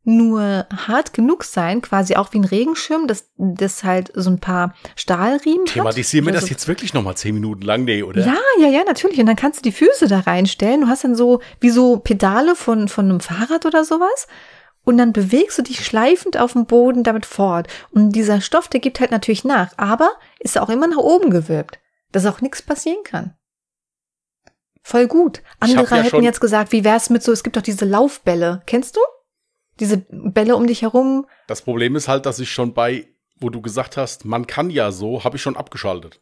nur hart genug sein, quasi auch wie ein Regenschirm, dass das halt so ein paar Stahlriemen Thematisieren wir das so- jetzt wirklich nochmal zehn Minuten lang? Nee, oder? Ja, ja, ja, natürlich. Und dann kannst du die Füße da reinstellen. Du hast dann so wie so Pedale von, von einem Fahrrad oder sowas. Und dann bewegst du dich schleifend auf dem Boden damit fort. Und dieser Stoff, der gibt halt natürlich nach. Aber ist auch immer nach oben gewölbt, dass auch nichts passieren kann. Voll gut. Andere ja hätten jetzt gesagt, wie wär's mit so, es gibt doch diese Laufbälle. Kennst du? Diese Bälle um dich herum. Das Problem ist halt, dass ich schon bei, wo du gesagt hast, man kann ja so, habe ich schon abgeschaltet.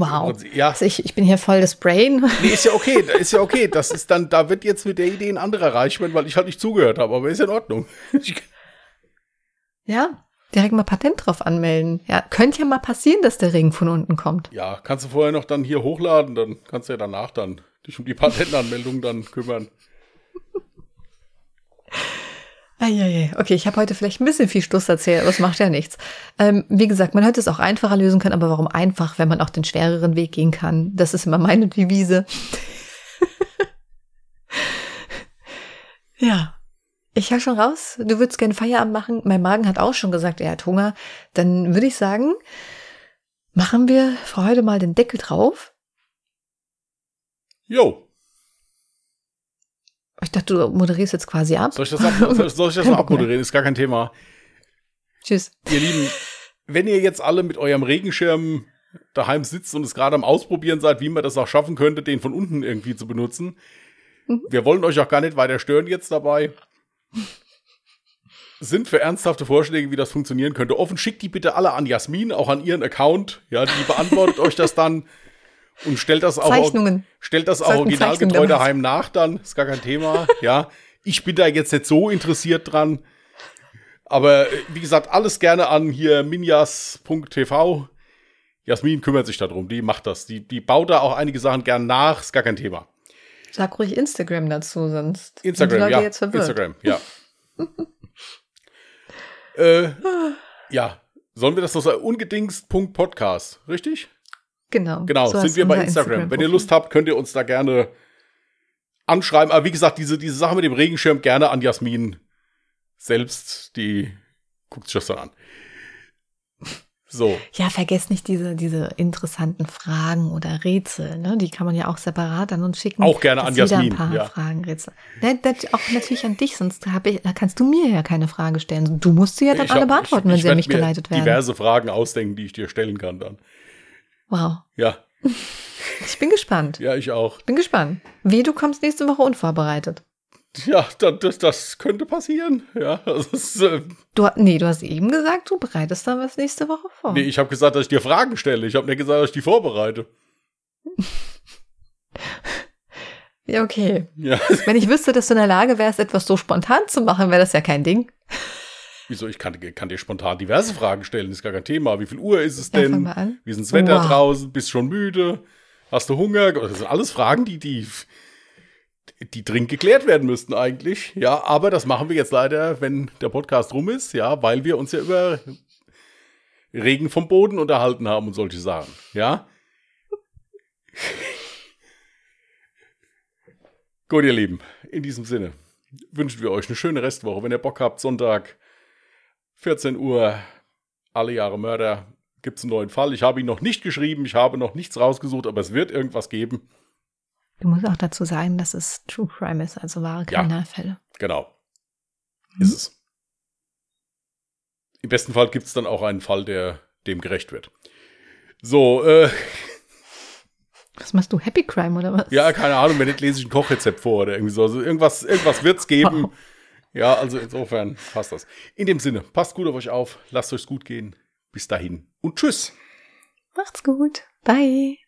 Wow. Ja, Also ich, ich bin hier voll das Brain. nee, ist ja okay, ist ja okay. Das ist dann, da wird jetzt mit der Idee ein anderer reich werden, weil ich halt nicht zugehört habe, aber ist in Ordnung. Ja, direkt mal Patent drauf anmelden. Ja, könnte ja mal passieren, dass der Regen von unten kommt. ja, kannst du vorher noch dann hier hochladen, dann kannst du ja danach dann dich um die Patentanmeldung dann kümmern. Eieiei. Okay, ich habe heute vielleicht ein bisschen viel Stuss erzählt, aber es macht ja nichts. Ähm, wie gesagt, man hätte es auch einfacher lösen können, aber warum einfach, wenn man auch den schwereren Weg gehen kann? Das ist immer meine Devise. ja. Ich höre schon raus, du würdest gerne Feierabend machen. Mein Magen hat auch schon gesagt, er hat Hunger. Dann würde ich sagen, machen wir für heute mal den Deckel drauf. Jo, Ich dachte, du moderierst jetzt quasi ab. soll ich das, ab, soll, ich das mal abmoderieren? Ist gar kein Thema. Tschüss. Ihr Lieben, wenn ihr jetzt alle mit eurem Regenschirm daheim sitzt und es gerade am Ausprobieren seid, wie man das auch schaffen könnte, den von unten irgendwie zu benutzen, Mhm. wir wollen euch auch gar nicht weiter stören jetzt dabei. Sind für ernsthafte Vorschläge, wie das funktionieren könnte, offen. Schickt die bitte alle an Jasmin, auch an ihren Account. Ja, die beantwortet euch das dann und stellt das auch, Zeichnungen. stellt das auch originalgetreu daheim nach dann. Ist gar kein Thema. Ja, ich bin da jetzt nicht so interessiert dran. Aber äh, wie gesagt, alles gerne an hier minjas.tv. Jasmin kümmert sich darum, die macht das. Die, die baut da auch einige Sachen gern nach, ist gar kein Thema. Sag ruhig Instagram dazu, sonst Instagram, sind die Leute ja. Instagram, ja. äh, ja. Sollen wir das noch sagen? Ungedingst.podcast, richtig? Genau. Genau, so sind wir bei unser Instagram. Wenn ihr. Lust habt, könnt ihr uns da gerne anschreiben. Aber wie gesagt, diese, diese Sache mit dem Regenschirm gerne an Jasmin selbst, die guckt sich das dann an. So, Ja, vergesst nicht diese, diese interessanten Fragen oder Rätsel, ne? Die kann man ja auch separat an uns schicken. Auch gerne an Jasmin, Ein paar ja. Fragen, Rätsel. Ne, das auch natürlich an dich, sonst hab ich, da kannst du mir ja keine Frage stellen. Du musst sie ja dann Ich alle hab- beantworten, ich, wenn ich sie an mich geleitet werden. diverse Fragen ausdenken, die ich dir stellen kann dann. Wow. Ja, Ich bin gespannt. ja, ich auch. Bin gespannt. Wie du kommst nächste Woche unvorbereitet. Ja, das, das, das könnte passieren. Ja, also es, ist, äh, Du, nee, du hast eben gesagt, du bereitest dann was nächste Woche vor. nee, ich habe gesagt, dass ich dir Fragen stelle. Ich habe nicht gesagt, dass ich die vorbereite. Ja, okay. Ja, Wenn ich wüsste, dass du in der Lage wärst, etwas so spontan zu machen, wäre das ja kein Ding. Wieso? Ich kann, kann dir spontan diverse Fragen stellen, ist gar kein Thema. Wie viel Uhr ist es denn? Wie ist das Wetter Wow. draußen? Bist schon müde? Hast du Hunger? Das sind alles Fragen, die, die, die dringend geklärt werden müssten eigentlich. Ja, aber das machen wir jetzt leider, wenn der Podcast rum ist, ja, weil wir uns ja über Regen vom Boden unterhalten haben und solche Sachen. Ja. Gut, ihr Lieben, in diesem Sinne wünschen wir euch eine schöne Restwoche. Wenn ihr Bock habt, Sonntag, 14 Uhr, alle Jahre Mörder, gibt es einen neuen Fall. Ich habe ihn noch nicht geschrieben, ich habe noch nichts rausgesucht, aber es wird irgendwas geben. Du musst auch dazu sagen, dass es True Crime ist, also wahre Ja. Kriminalfälle. Genau. Mhm. Ist es. Im besten Fall gibt es dann auch einen Fall, der dem gerecht wird. So, äh, Was machst du? Happy Crime oder was? ja, keine Ahnung, wenn nicht, lese ich ein Kochrezept vor oder irgendwie so. Also irgendwas, irgendwas wird es geben. Wow. Ja, also insofern passt das. In dem Sinne, passt gut auf euch auf, lasst euch gut gehen. Bis dahin und tschüss. Macht's gut. Bye.